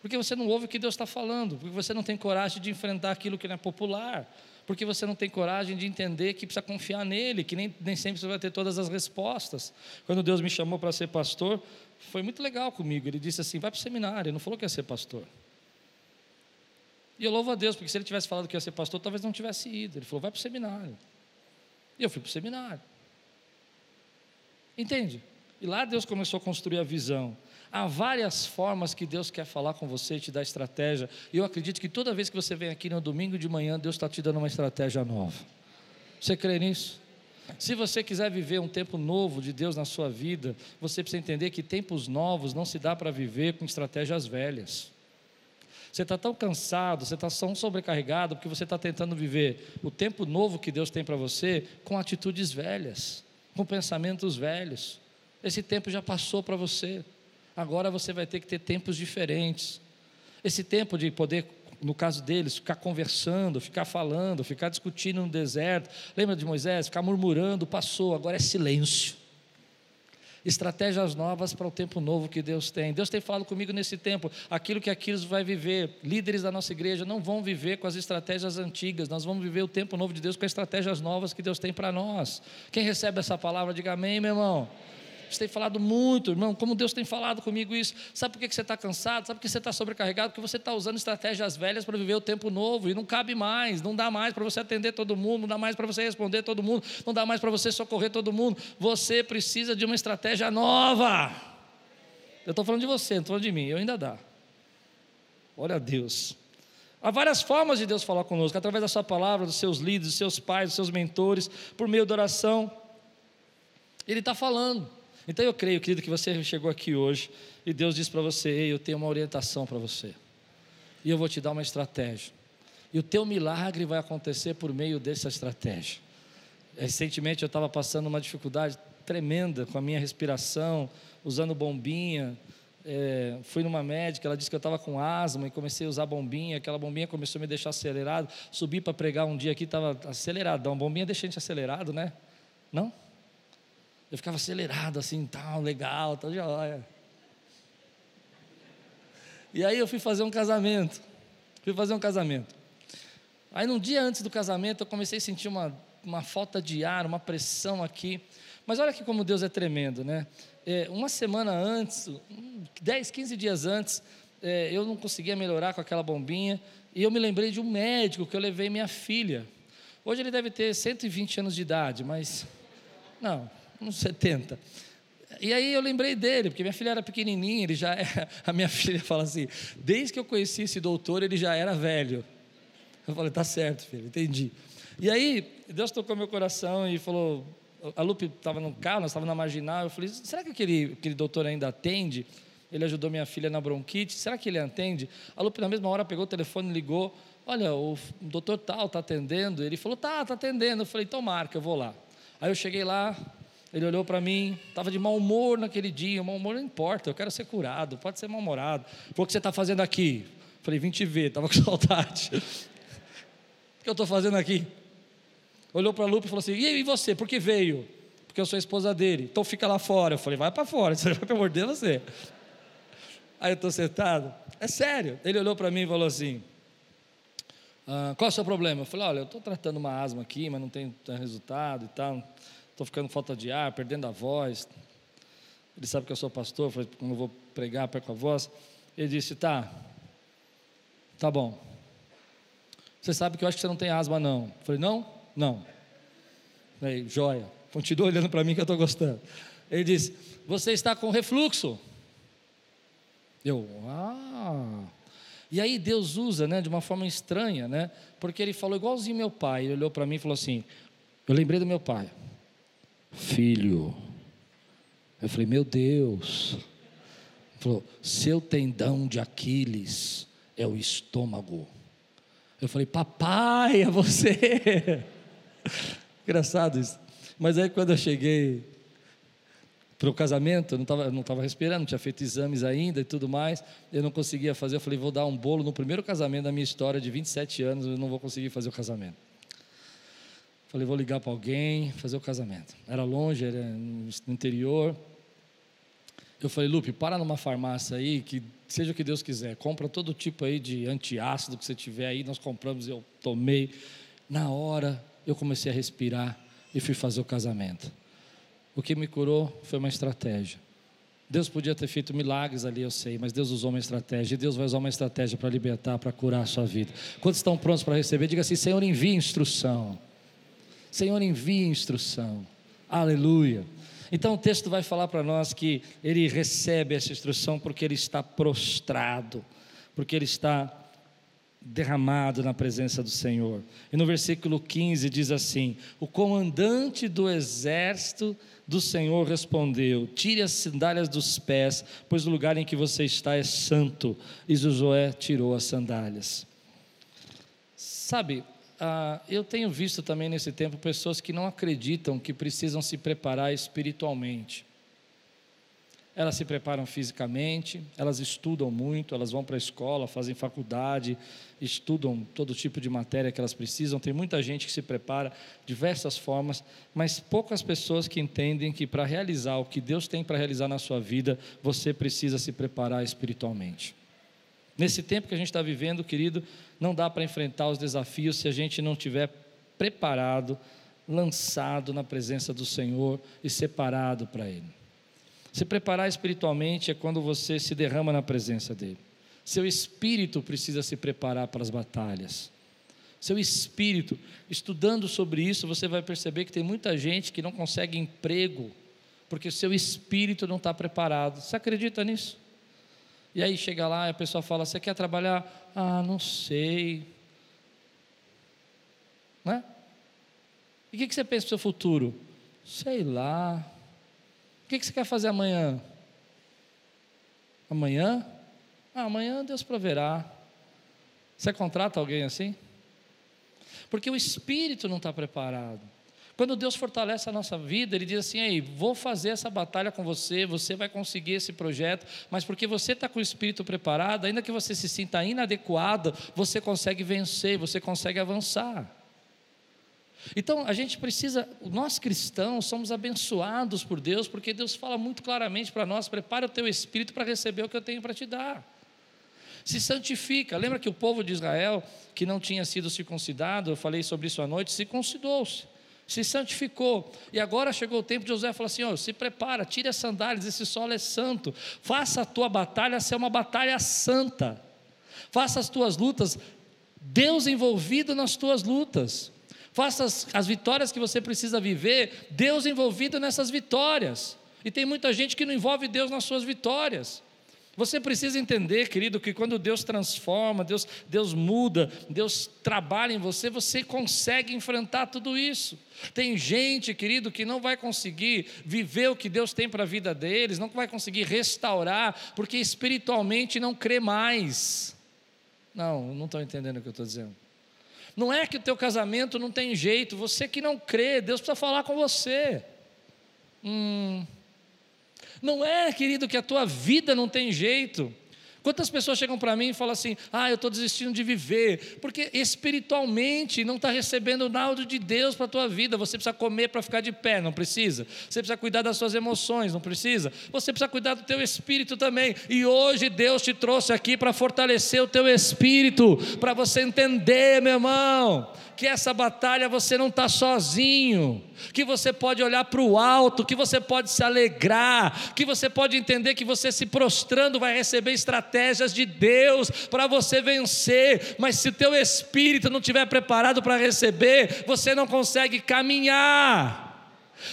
Porque você não ouve o que Deus está falando. Porque você não tem coragem de enfrentar aquilo que não é popular porque você não tem coragem de entender que precisa confiar nele, que nem, nem sempre você vai ter todas as respostas. Quando Deus me chamou para ser pastor, foi muito legal comigo. Ele disse assim: vai para o seminário, ele não falou que ia ser pastor. E eu louvo a Deus, porque se ele tivesse falado que ia ser pastor, talvez não tivesse ido. Ele falou: vai para o seminário. E eu fui para o seminário. Entende? E lá Deus começou a construir a visão. Há várias formas que Deus quer falar com você e te dar estratégia. E eu acredito que toda vez que você vem aqui no domingo de manhã, Deus está te dando uma estratégia nova. Você crê nisso? Se você quiser viver um tempo novo de Deus na sua vida, você precisa entender que tempos novos não se dá para viver com estratégias velhas. Você está tão cansado, você está tão sobrecarregado, porque você está tentando viver o tempo novo que Deus tem para você com atitudes velhas, com pensamentos velhos. Esse tempo já passou para você. Agora você vai ter que ter tempos diferentes. Esse tempo de poder, no caso deles, ficar conversando, ficar falando, ficar discutindo no deserto. Lembra de Moisés? Ficar murmurando, passou, agora é silêncio. Estratégias novas para o tempo novo que Deus tem. Deus tem falado comigo nesse tempo, aquilo que Aquiles vai viver. Líderes da nossa igreja não vão viver com as estratégias antigas, nós vamos viver o tempo novo de Deus com as estratégias novas que Deus tem para nós. Quem recebe essa palavra, diga amém, meu irmão. Você tem falado muito, irmão, como Deus tem falado comigo isso. Sabe por que você está cansado? Sabe por que você está sobrecarregado? Porque você está usando estratégias velhas para viver o tempo novo e não cabe mais, não dá mais para você atender todo mundo, não dá mais para você responder todo mundo, não dá mais para você socorrer todo mundo. Você precisa de uma estratégia nova. Eu estou falando de você, não estou falando de mim, eu ainda dá. Olha a Deus. Há várias formas de Deus falar conosco, através da sua palavra, dos seus líderes, dos seus pais, dos seus mentores, por meio da oração. Ele está falando. Então eu creio, querido, que você chegou aqui hoje e Deus disse para você: Ei, eu tenho uma orientação para você. E eu vou te dar uma estratégia. E o teu milagre vai acontecer por meio dessa estratégia. Recentemente eu estava passando uma dificuldade tremenda com a minha respiração, usando bombinha, é, fui numa médica, ela disse que eu estava com asma e comecei a usar bombinha, aquela bombinha começou a me deixar acelerado. Subi para pregar um dia aqui, estava aceleradão. Bombinha deixa a gente acelerado, né? Não? Eu ficava acelerado assim, tal, legal, tal, joia. E aí eu fui fazer um casamento. Fui fazer um casamento. Aí num dia antes do casamento eu comecei a sentir uma, uma falta de ar, uma pressão aqui. Mas olha que como Deus é tremendo, né? é, uma semana antes, 10, 15 dias antes, é, eu não conseguia melhorar com aquela bombinha, e eu me lembrei de um médico que eu levei minha filha. Hoje ele deve ter 120 anos de idade, mas. Não, uns 70. E aí eu lembrei dele, porque minha filha era pequenininha, ele já era, a minha filha fala assim, desde que eu conheci esse doutor, ele já era velho. Eu falei, tá certo, filho, entendi. E aí, Deus tocou meu coração e falou, a Lupe estava no carro, nós estávamos na marginal. Eu falei: será que aquele, aquele doutor ainda atende? Ele ajudou minha filha na bronquite. Será que ele atende? A Lupe, na mesma hora, pegou o telefone e ligou. Olha, o doutor tal está atendendo. Ele falou: tá, está atendendo. Eu falei: então marca, eu vou lá. Aí eu cheguei lá, ele olhou para mim, estava de mau humor naquele dia. Mau humor não importa, eu quero ser curado, pode ser mal-humorado. Falou: o que você está fazendo aqui? Falei: vim te ver, estava com saudade. o que eu estou fazendo aqui? olhou para a Lupe e falou assim: e você, por que veio? Porque eu sou a esposa dele, então fica lá fora. Eu falei: vai para fora, você vai para morder você. Aí eu estou sentado, é sério. Ele olhou para mim e falou assim: ah, qual é o seu problema? Eu falei: olha, eu estou tratando uma asma aqui, mas não tem resultado e tal. Estou ficando falta de ar, perdendo a voz. Ele sabe que eu sou pastor, falei, como eu vou pregar, perco a voz. Ele disse: tá, tá bom. Você sabe que eu acho que você não tem asma, não. Eu falei: não? Não. Aí, joia. Continua olhando para mim que eu estou gostando. Ele disse: Você está com refluxo. Eu, ah. E aí Deus usa, né, de uma forma estranha, né? Porque ele falou igualzinho meu pai. Ele olhou para mim e falou assim: Eu lembrei do meu pai. Filho. Eu falei: Meu Deus. Ele falou: Seu tendão de Aquiles é o estômago. Eu falei: Papai, é você. Engraçado isso. Mas aí quando eu cheguei para o casamento, eu não estava não tava respirando, não tinha feito exames ainda e tudo mais, eu não conseguia fazer, eu falei, vou dar um bolo no primeiro casamento da minha história de 27 anos, eu não vou conseguir fazer o casamento. Falei, vou ligar para alguém, fazer o casamento. Era longe, era no interior. Eu falei, Lupe, para numa farmácia aí, que seja o que Deus quiser, compra todo tipo aí de antiácido que você tiver aí, nós compramos, eu tomei. Na hora, eu comecei a respirar e fui fazer o casamento. O que me curou foi uma estratégia. Deus podia ter feito milagres ali, eu sei, mas Deus usou uma estratégia. E Deus vai usar uma estratégia para libertar, para curar a sua vida. Quantos estão prontos para receber? Diga assim: Senhor, envie instrução. Senhor, envie instrução. Aleluia. Então o texto vai falar para nós que ele recebe essa instrução porque ele está prostrado, porque ele está derramado na presença do Senhor. E no versículo 15 diz assim: O comandante do exército do Senhor respondeu: Tire as sandálias dos pés, pois o lugar em que você está é santo. E Josué tirou as sandálias. Sabe, ah, eu tenho visto também nesse tempo pessoas que não acreditam que precisam se preparar espiritualmente elas se preparam fisicamente, elas estudam muito, elas vão para a escola, fazem faculdade, estudam todo tipo de matéria que elas precisam. Tem muita gente que se prepara diversas formas, mas poucas pessoas que entendem que para realizar o que Deus tem para realizar na sua vida, você precisa se preparar espiritualmente. Nesse tempo que a gente está vivendo, querido, não dá para enfrentar os desafios se a gente não tiver preparado, lançado na presença do Senhor e separado para Ele. Se preparar espiritualmente é quando você se derrama na presença dele. Seu espírito precisa se preparar para as batalhas. Seu espírito, estudando sobre isso, você vai perceber que tem muita gente que não consegue emprego, porque seu espírito não está preparado. Você acredita nisso? E aí chega lá e a pessoa fala: Você quer trabalhar? Ah, não sei. Né? E o que você pensa para o seu futuro? Sei lá. O que você quer fazer amanhã? Amanhã? Ah, amanhã Deus proverá. Você contrata alguém assim? Porque o espírito não está preparado. Quando Deus fortalece a nossa vida, Ele diz assim: Ei, vou fazer essa batalha com você, você vai conseguir esse projeto, mas porque você está com o espírito preparado, ainda que você se sinta inadequado, você consegue vencer, você consegue avançar. Então a gente precisa, nós cristãos somos abençoados por Deus, porque Deus fala muito claramente para nós: prepara o teu espírito para receber o que eu tenho para te dar se santifica. Lembra que o povo de Israel, que não tinha sido circuncidado, eu falei sobre isso à noite, circuncidou-se, se santificou. E agora chegou o tempo de José falar assim: oh, se prepara, tire as sandálias, esse solo é santo. Faça a tua batalha ser uma batalha santa. Faça as tuas lutas, Deus envolvido nas tuas lutas. Faça as, as vitórias que você precisa viver, Deus envolvido nessas vitórias. E tem muita gente que não envolve Deus nas suas vitórias. Você precisa entender, querido, que quando Deus transforma, Deus, Deus muda, Deus trabalha em você, você consegue enfrentar tudo isso. Tem gente, querido, que não vai conseguir viver o que Deus tem para a vida deles, não vai conseguir restaurar, porque espiritualmente não crê mais. Não, não estão entendendo o que eu estou dizendo. Não é que o teu casamento não tem jeito, você que não crê, Deus precisa falar com você. Hum, não é, querido, que a tua vida não tem jeito. Quantas pessoas chegam para mim e falam assim: ah, eu estou desistindo de viver, porque espiritualmente não está recebendo nada de Deus para a tua vida. Você precisa comer para ficar de pé, não precisa. Você precisa cuidar das suas emoções, não precisa. Você precisa cuidar do teu espírito também. E hoje Deus te trouxe aqui para fortalecer o teu espírito, para você entender, meu irmão que essa batalha você não está sozinho, que você pode olhar para o alto, que você pode se alegrar, que você pode entender que você se prostrando vai receber estratégias de Deus para você vencer, mas se teu espírito não estiver preparado para receber, você não consegue caminhar.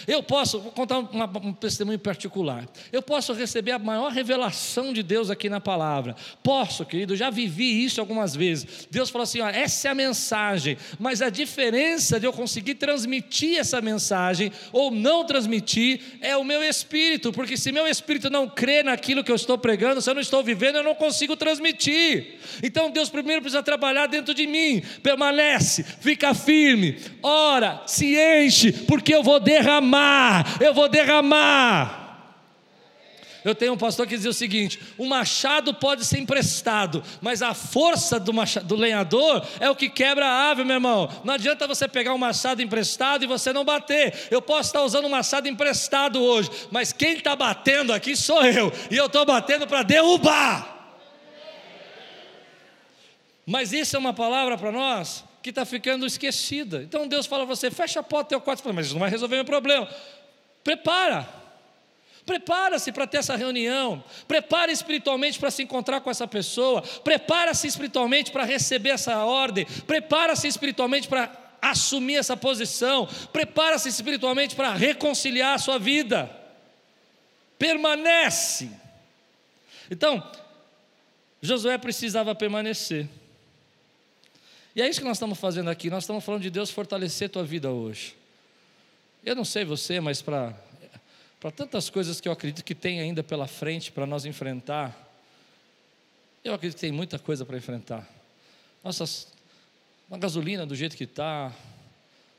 Eu posso, vou contar uma, um testemunho particular. Eu posso receber a maior revelação de Deus aqui na palavra. Posso, querido, já vivi isso algumas vezes. Deus falou assim: ó, essa é a mensagem, mas a diferença de eu conseguir transmitir essa mensagem ou não transmitir é o meu espírito, porque se meu espírito não crê naquilo que eu estou pregando, se eu não estou vivendo, eu não consigo transmitir. Então Deus primeiro precisa trabalhar dentro de mim. Permanece, fica firme, ora, se enche, porque eu vou derramar derramar, eu vou derramar. Eu tenho um pastor que dizia o seguinte: o machado pode ser emprestado, mas a força do, machado, do lenhador é o que quebra a árvore, meu irmão. Não adianta você pegar um machado emprestado e você não bater. Eu posso estar usando um machado emprestado hoje, mas quem está batendo aqui sou eu, e eu estou batendo para derrubar. Mas isso é uma palavra para nós que está ficando esquecida. Então Deus fala a você: fecha a porta do teu quarto. Mas isso não vai resolver meu problema. Prepara. Prepara-se para ter essa reunião. Prepare espiritualmente para se encontrar com essa pessoa. Prepara-se espiritualmente para receber essa ordem. Prepara-se espiritualmente para assumir essa posição. Prepara-se espiritualmente para reconciliar a sua vida. Permanece. Então, Josué precisava permanecer. E é isso que nós estamos fazendo aqui. Nós estamos falando de Deus fortalecer tua vida hoje. Eu não sei você, mas para para tantas coisas que eu acredito que tem ainda pela frente para nós enfrentar, eu acredito que tem muita coisa para enfrentar. Nossa, a gasolina do jeito que está,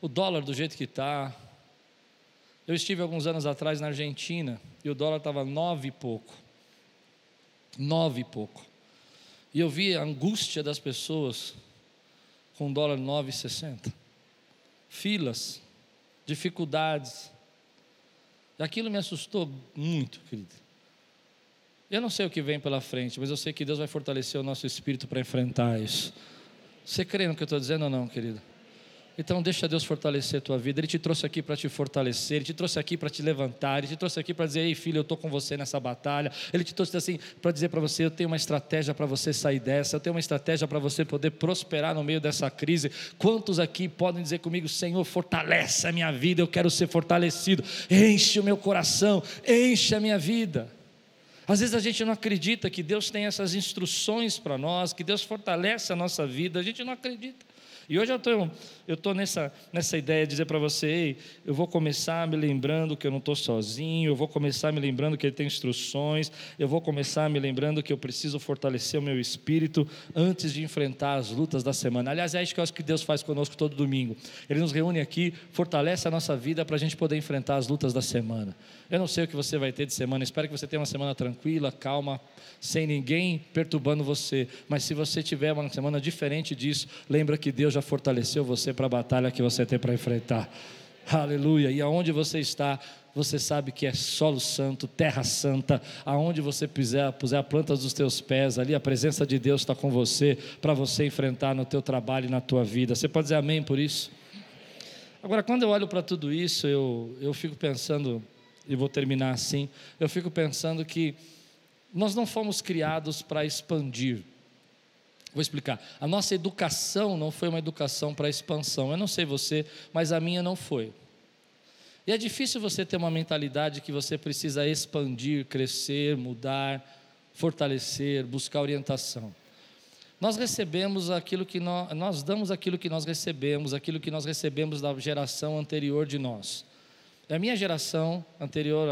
o dólar do jeito que está. Eu estive alguns anos atrás na Argentina e o dólar estava nove e pouco. Nove e pouco. E eu vi a angústia das pessoas com dólar 9,60. Filas, dificuldades. Aquilo me assustou muito, querido. Eu não sei o que vem pela frente, mas eu sei que Deus vai fortalecer o nosso espírito para enfrentar isso. Você crê no que eu estou dizendo ou não, querido? Então deixa Deus fortalecer a tua vida. Ele te trouxe aqui para te fortalecer, ele te trouxe aqui para te levantar, ele te trouxe aqui para dizer, ei filho, eu estou com você nessa batalha. Ele te trouxe assim para dizer para você, eu tenho uma estratégia para você sair dessa, eu tenho uma estratégia para você poder prosperar no meio dessa crise. Quantos aqui podem dizer comigo, Senhor, fortalece a minha vida, eu quero ser fortalecido, enche o meu coração, enche a minha vida. Às vezes a gente não acredita que Deus tem essas instruções para nós, que Deus fortalece a nossa vida, a gente não acredita. E hoje eu estou tô nessa, nessa ideia de dizer para você: eu vou começar me lembrando que eu não estou sozinho, eu vou começar me lembrando que Ele tem instruções, eu vou começar me lembrando que eu preciso fortalecer o meu espírito antes de enfrentar as lutas da semana. Aliás, é isso que eu acho que Deus faz conosco todo domingo. Ele nos reúne aqui, fortalece a nossa vida para a gente poder enfrentar as lutas da semana. Eu não sei o que você vai ter de semana, espero que você tenha uma semana tranquila, calma, sem ninguém perturbando você. Mas se você tiver uma semana diferente disso, lembra que Deus já fortaleceu você para a batalha que você tem para enfrentar. Aleluia. E aonde você está, você sabe que é solo santo, terra santa. Aonde você puser, puser a planta dos teus pés, ali a presença de Deus está com você para você enfrentar no teu trabalho e na tua vida. Você pode dizer amém por isso? Agora, quando eu olho para tudo isso, eu, eu fico pensando, e vou terminar assim, eu fico pensando que nós não fomos criados para expandir. Vou explicar. A nossa educação não foi uma educação para expansão. Eu não sei você, mas a minha não foi. E é difícil você ter uma mentalidade que você precisa expandir, crescer, mudar, fortalecer, buscar orientação. Nós recebemos aquilo que nós, nós damos aquilo que nós recebemos, aquilo que nós recebemos da geração anterior de nós. A minha geração, anterior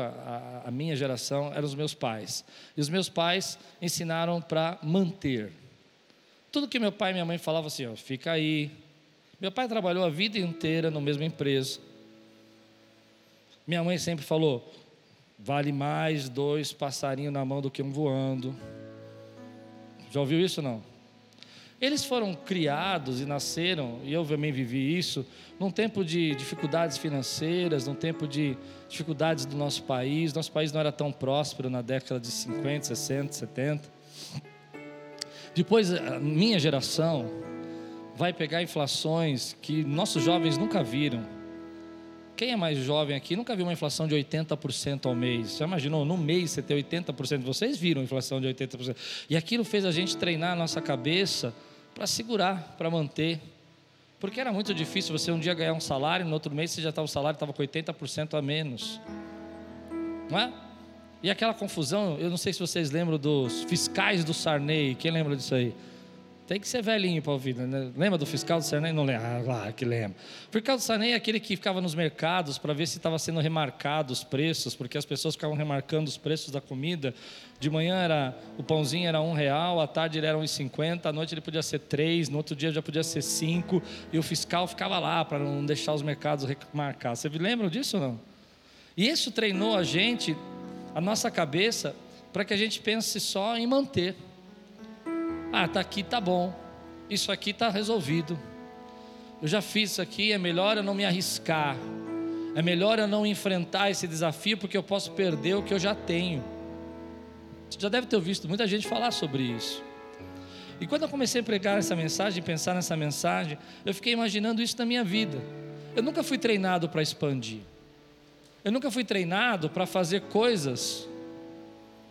à minha geração, eram os meus pais. E os meus pais ensinaram para manter. Tudo que meu pai e minha mãe falavam assim, ó, fica aí. Meu pai trabalhou a vida inteira no mesmo empresa. Minha mãe sempre falou: vale mais dois passarinhos na mão do que um voando. Já ouviu isso não? Eles foram criados e nasceram, e eu também vivi isso, num tempo de dificuldades financeiras, num tempo de dificuldades do nosso país. Nosso país não era tão próspero na década de 50, 60, 70. Depois, a minha geração vai pegar inflações que nossos jovens nunca viram. Quem é mais jovem aqui nunca viu uma inflação de 80% ao mês? Já imaginou, no mês você ter 80%? Vocês viram inflação de 80%. E aquilo fez a gente treinar a nossa cabeça para segurar, para manter. Porque era muito difícil você um dia ganhar um salário, no outro mês você já estava o salário estava com 80% a menos. Não é? E aquela confusão, eu não sei se vocês lembram dos fiscais do Sarney. Quem lembra disso aí? Tem que ser velhinho para ouvir, né? Lembra do fiscal do Sarney? Não lembra? Ah, lá, que lembra. O fiscal do Sarney é aquele que ficava nos mercados para ver se estava sendo remarcado os preços, porque as pessoas ficavam remarcando os preços da comida. De manhã era o pãozinho era um real, à tarde ele era um cinquenta, à noite ele podia ser três, no outro dia já podia ser cinco, e o fiscal ficava lá para não deixar os mercados remarcar. Você lembra disso ou não? E isso treinou a gente a nossa cabeça para que a gente pense só em manter. Ah, tá aqui, tá bom. Isso aqui tá resolvido. Eu já fiz isso aqui, é melhor eu não me arriscar. É melhor eu não enfrentar esse desafio porque eu posso perder o que eu já tenho. Você já deve ter visto muita gente falar sobre isso. E quando eu comecei a pregar essa mensagem, pensar nessa mensagem, eu fiquei imaginando isso na minha vida. Eu nunca fui treinado para expandir. Eu nunca fui treinado para fazer coisas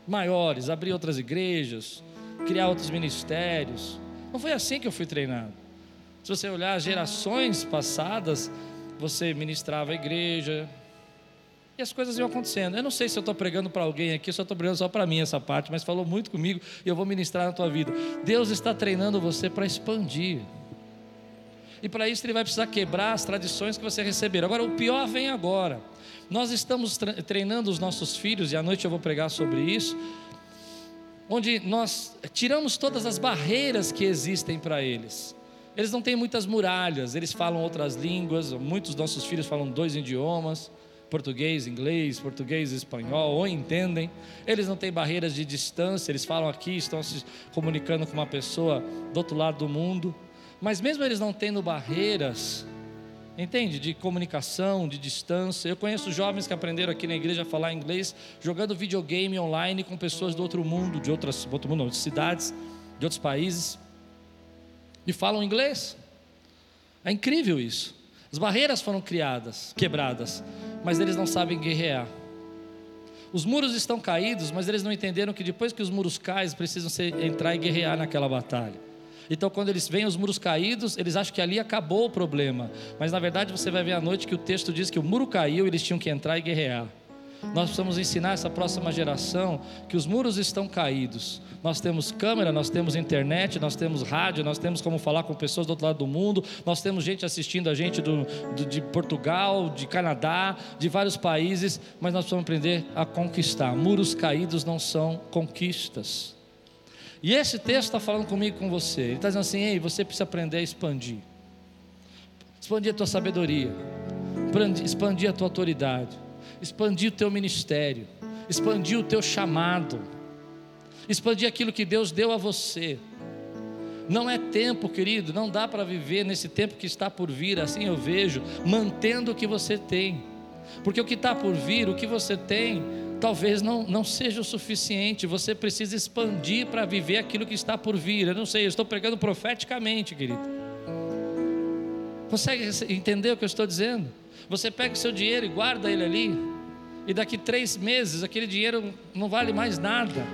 maiores, abrir outras igrejas, criar outros ministérios. Não foi assim que eu fui treinado. Se você olhar gerações passadas, você ministrava a igreja e as coisas iam acontecendo. Eu não sei se eu estou pregando para alguém aqui, se eu estou pregando só para mim essa parte, mas falou muito comigo e eu vou ministrar na tua vida. Deus está treinando você para expandir. E para isso ele vai precisar quebrar as tradições que você receber. Agora, o pior vem agora. Nós estamos treinando os nossos filhos, e à noite eu vou pregar sobre isso, onde nós tiramos todas as barreiras que existem para eles. Eles não têm muitas muralhas, eles falam outras línguas, muitos dos nossos filhos falam dois idiomas, português, inglês, português, espanhol, ou entendem. Eles não têm barreiras de distância, eles falam aqui, estão se comunicando com uma pessoa do outro lado do mundo. Mas mesmo eles não tendo barreiras, Entende? De comunicação, de distância. Eu conheço jovens que aprenderam aqui na igreja a falar inglês jogando videogame online com pessoas do outro mundo, de outras, outro mundo, de cidades, de outros países, e falam inglês. É incrível isso. As barreiras foram criadas, quebradas, mas eles não sabem guerrear. Os muros estão caídos, mas eles não entenderam que depois que os muros caem, precisam ser, entrar e guerrear naquela batalha. Então, quando eles veem os muros caídos, eles acham que ali acabou o problema. Mas na verdade, você vai ver à noite que o texto diz que o muro caiu e eles tinham que entrar e guerrear. Nós precisamos ensinar essa próxima geração que os muros estão caídos. Nós temos câmera, nós temos internet, nós temos rádio, nós temos como falar com pessoas do outro lado do mundo, nós temos gente assistindo a gente do, do, de Portugal, de Canadá, de vários países, mas nós precisamos aprender a conquistar. Muros caídos não são conquistas. E esse texto está falando comigo com você. Ele está dizendo assim: ei, você precisa aprender a expandir. Expandir a tua sabedoria, expandir a tua autoridade expandir o teu ministério, expandir o teu chamado, expandir aquilo que Deus deu a você. Não é tempo, querido, não dá para viver nesse tempo que está por vir, assim eu vejo, mantendo o que você tem, porque o que está por vir, o que você tem, talvez não, não seja o suficiente, você precisa expandir para viver aquilo que está por vir. Eu não sei, eu estou pregando profeticamente, querido. Consegue entender o que eu estou dizendo? Você pega o seu dinheiro e guarda ele ali, e daqui três meses aquele dinheiro não vale mais nada,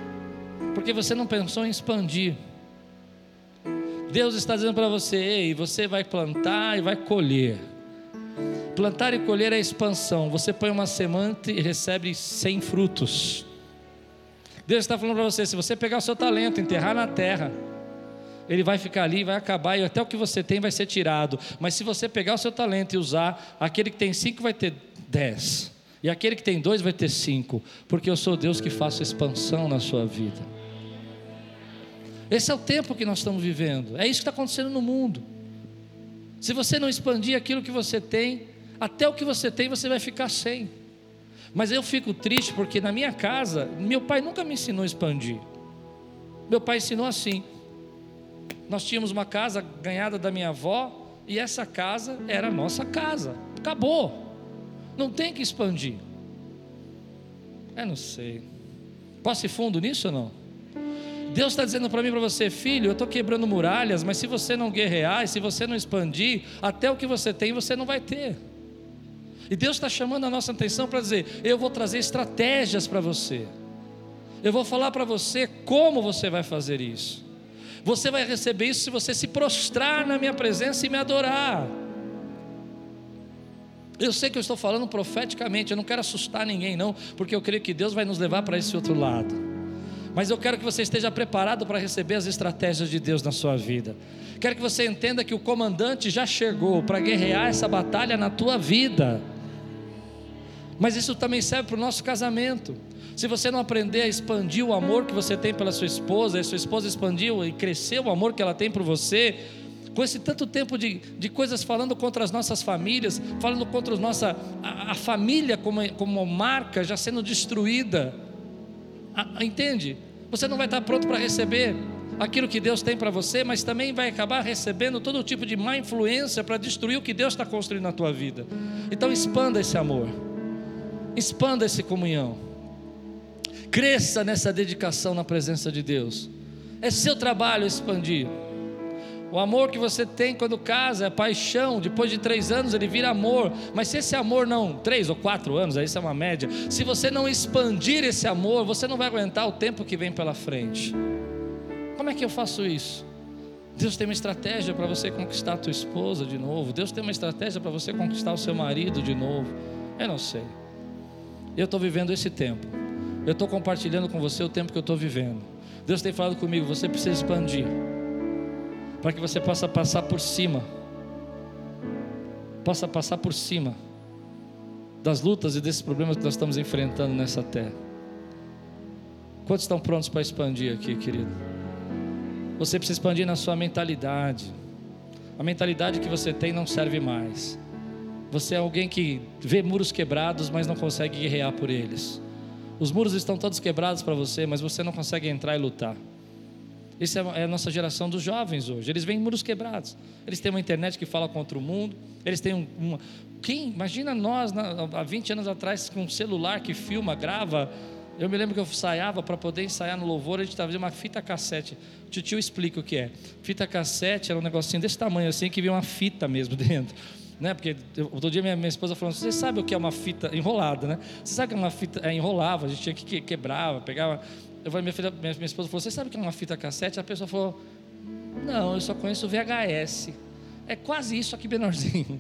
porque você não pensou em expandir. Deus está dizendo para você: ei, você vai plantar e vai colher. Plantar e colher é expansão. Você põe uma semente e recebe 100 frutos. Deus está falando para você: se você pegar o seu talento, enterrar na terra, ele vai ficar ali, vai acabar e até o que você tem vai ser tirado. Mas se você pegar o seu talento e usar, aquele que tem cinco vai ter dez. E aquele que tem dois vai ter cinco, porque eu sou Deus que faço expansão na sua vida. Esse é o tempo que nós estamos vivendo, é isso que está acontecendo no mundo. Se você não expandir aquilo que você tem, até o que você tem você vai ficar sem. Mas eu fico triste porque na minha casa, meu pai nunca me ensinou a expandir. Meu pai ensinou assim. Nós tínhamos uma casa ganhada da minha avó e essa casa era a nossa casa. Acabou. Não tem que expandir. Eu não sei. Posso ir fundo nisso ou não? Deus está dizendo para mim para você, filho, eu estou quebrando muralhas, mas se você não guerrear, e se você não expandir, até o que você tem você não vai ter. E Deus está chamando a nossa atenção para dizer: eu vou trazer estratégias para você, eu vou falar para você como você vai fazer isso. Você vai receber isso se você se prostrar na minha presença e me adorar. Eu sei que eu estou falando profeticamente, eu não quero assustar ninguém, não, porque eu creio que Deus vai nos levar para esse outro lado. Mas eu quero que você esteja preparado para receber as estratégias de Deus na sua vida. Quero que você entenda que o comandante já chegou para guerrear essa batalha na tua vida. Mas isso também serve para o nosso casamento. Se você não aprender a expandir o amor que você tem pela sua esposa, e sua esposa expandiu e cresceu o amor que ela tem por você, com esse tanto tempo de, de coisas falando contra as nossas famílias, falando contra a nossa a, a família como, como marca já sendo destruída. A, entende? Você não vai estar pronto para receber aquilo que Deus tem para você, mas também vai acabar recebendo todo tipo de má influência para destruir o que Deus está construindo na tua vida. Então expanda esse amor, expanda essa comunhão, cresça nessa dedicação na presença de Deus. É seu trabalho expandir. O amor que você tem quando casa é paixão, depois de três anos ele vira amor. Mas se esse amor não, três ou quatro anos, aí isso é uma média. Se você não expandir esse amor, você não vai aguentar o tempo que vem pela frente. Como é que eu faço isso? Deus tem uma estratégia para você conquistar a tua esposa de novo. Deus tem uma estratégia para você conquistar o seu marido de novo. Eu não sei. Eu estou vivendo esse tempo. Eu estou compartilhando com você o tempo que eu estou vivendo. Deus tem falado comigo, você precisa expandir para que você possa passar por cima, possa passar por cima das lutas e desses problemas que nós estamos enfrentando nessa terra. Quantos estão prontos para expandir aqui, querido? Você precisa expandir na sua mentalidade. A mentalidade que você tem não serve mais. Você é alguém que vê muros quebrados, mas não consegue guerrear por eles. Os muros estão todos quebrados para você, mas você não consegue entrar e lutar. Essa é, é a nossa geração dos jovens hoje. Eles vêm muros quebrados. Eles têm uma internet que fala contra o mundo. Eles têm um, uma. Quem? Imagina nós, há 20 anos atrás, com um celular que filma, grava. Eu me lembro que eu ensaiava para poder ensaiar no louvor, a gente fazendo uma fita cassete. O tio explica o que é. Fita cassete era um negocinho desse tamanho assim, que vinha uma fita mesmo dentro. Né? Porque outro dia minha, minha esposa falou: você sabe o que é uma fita enrolada, né? Você sabe que é uma fita é, enrolava, a gente tinha que quebrava, pegava. Eu falei, minha, filha, minha, minha esposa falou: você sabe o que é uma fita cassete? A pessoa falou: não, eu só conheço VHS. É quase isso aqui menorzinho.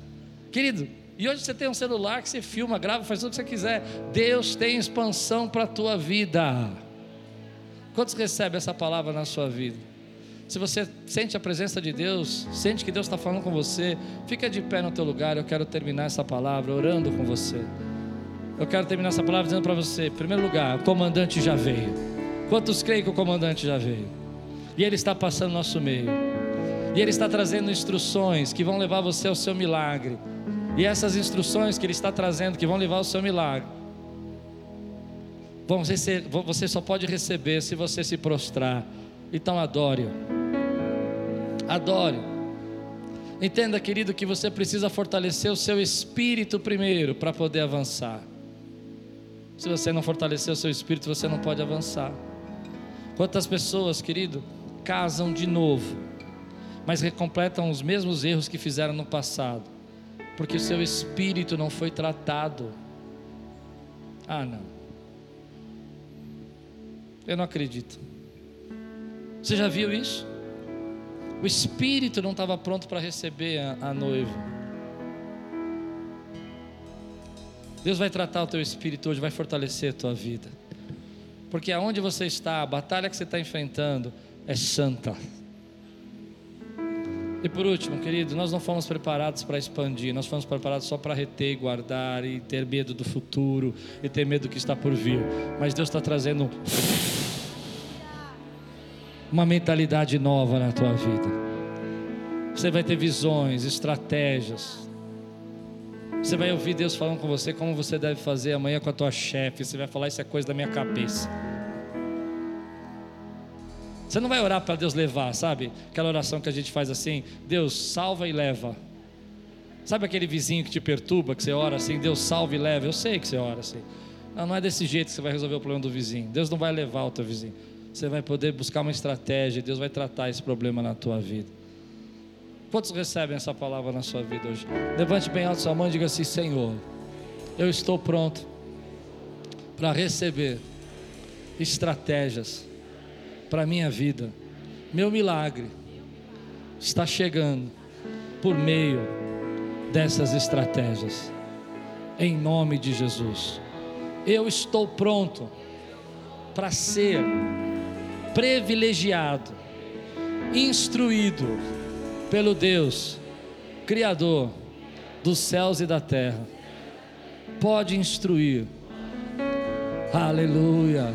Querido, e hoje você tem um celular que você filma, grava, faz tudo o que você quiser. Deus tem expansão para a tua vida. Quantos recebem essa palavra na sua vida? Se você sente a presença de Deus, sente que Deus está falando com você, fica de pé no teu lugar. Eu quero terminar essa palavra orando com você. Eu quero terminar essa palavra dizendo para você: em primeiro lugar, o comandante já veio. Quantos creem que o comandante já veio? E ele está passando no nosso meio. E ele está trazendo instruções que vão levar você ao seu milagre. E essas instruções que ele está trazendo, que vão levar ao seu milagre, você só pode receber se você se prostrar. Então adore-o. Adore. Entenda, querido, que você precisa fortalecer o seu espírito primeiro para poder avançar. Se você não fortalecer o seu espírito, você não pode avançar. Quantas pessoas, querido, casam de novo, mas recompletam os mesmos erros que fizeram no passado, porque o seu espírito não foi tratado. Ah, não. Eu não acredito. Você já viu isso? O espírito não estava pronto para receber a, a noiva. Deus vai tratar o teu espírito hoje, vai fortalecer a tua vida. Porque aonde você está, a batalha que você está enfrentando é santa. E por último, querido, nós não fomos preparados para expandir, nós fomos preparados só para reter guardar e ter medo do futuro e ter medo do que está por vir. Mas Deus está trazendo uma mentalidade nova na tua vida. Você vai ter visões, estratégias. Você vai ouvir Deus falando com você como você deve fazer amanhã com a tua chefe. Você vai falar isso é coisa da minha cabeça. Você não vai orar para Deus levar, sabe? Aquela oração que a gente faz assim: Deus salva e leva. Sabe aquele vizinho que te perturba, que você ora assim, Deus salva e leva? Eu sei que você ora assim. Não, não é desse jeito que você vai resolver o problema do vizinho. Deus não vai levar o teu vizinho você vai poder buscar uma estratégia, Deus vai tratar esse problema na tua vida. Quantos recebem essa palavra na sua vida hoje? Levante bem alto sua mão e diga assim: Senhor, eu estou pronto para receber estratégias para minha vida. Meu milagre está chegando por meio dessas estratégias. Em nome de Jesus. Eu estou pronto para ser privilegiado, instruído pelo Deus, Criador dos céus e da terra. Pode instruir. Aleluia.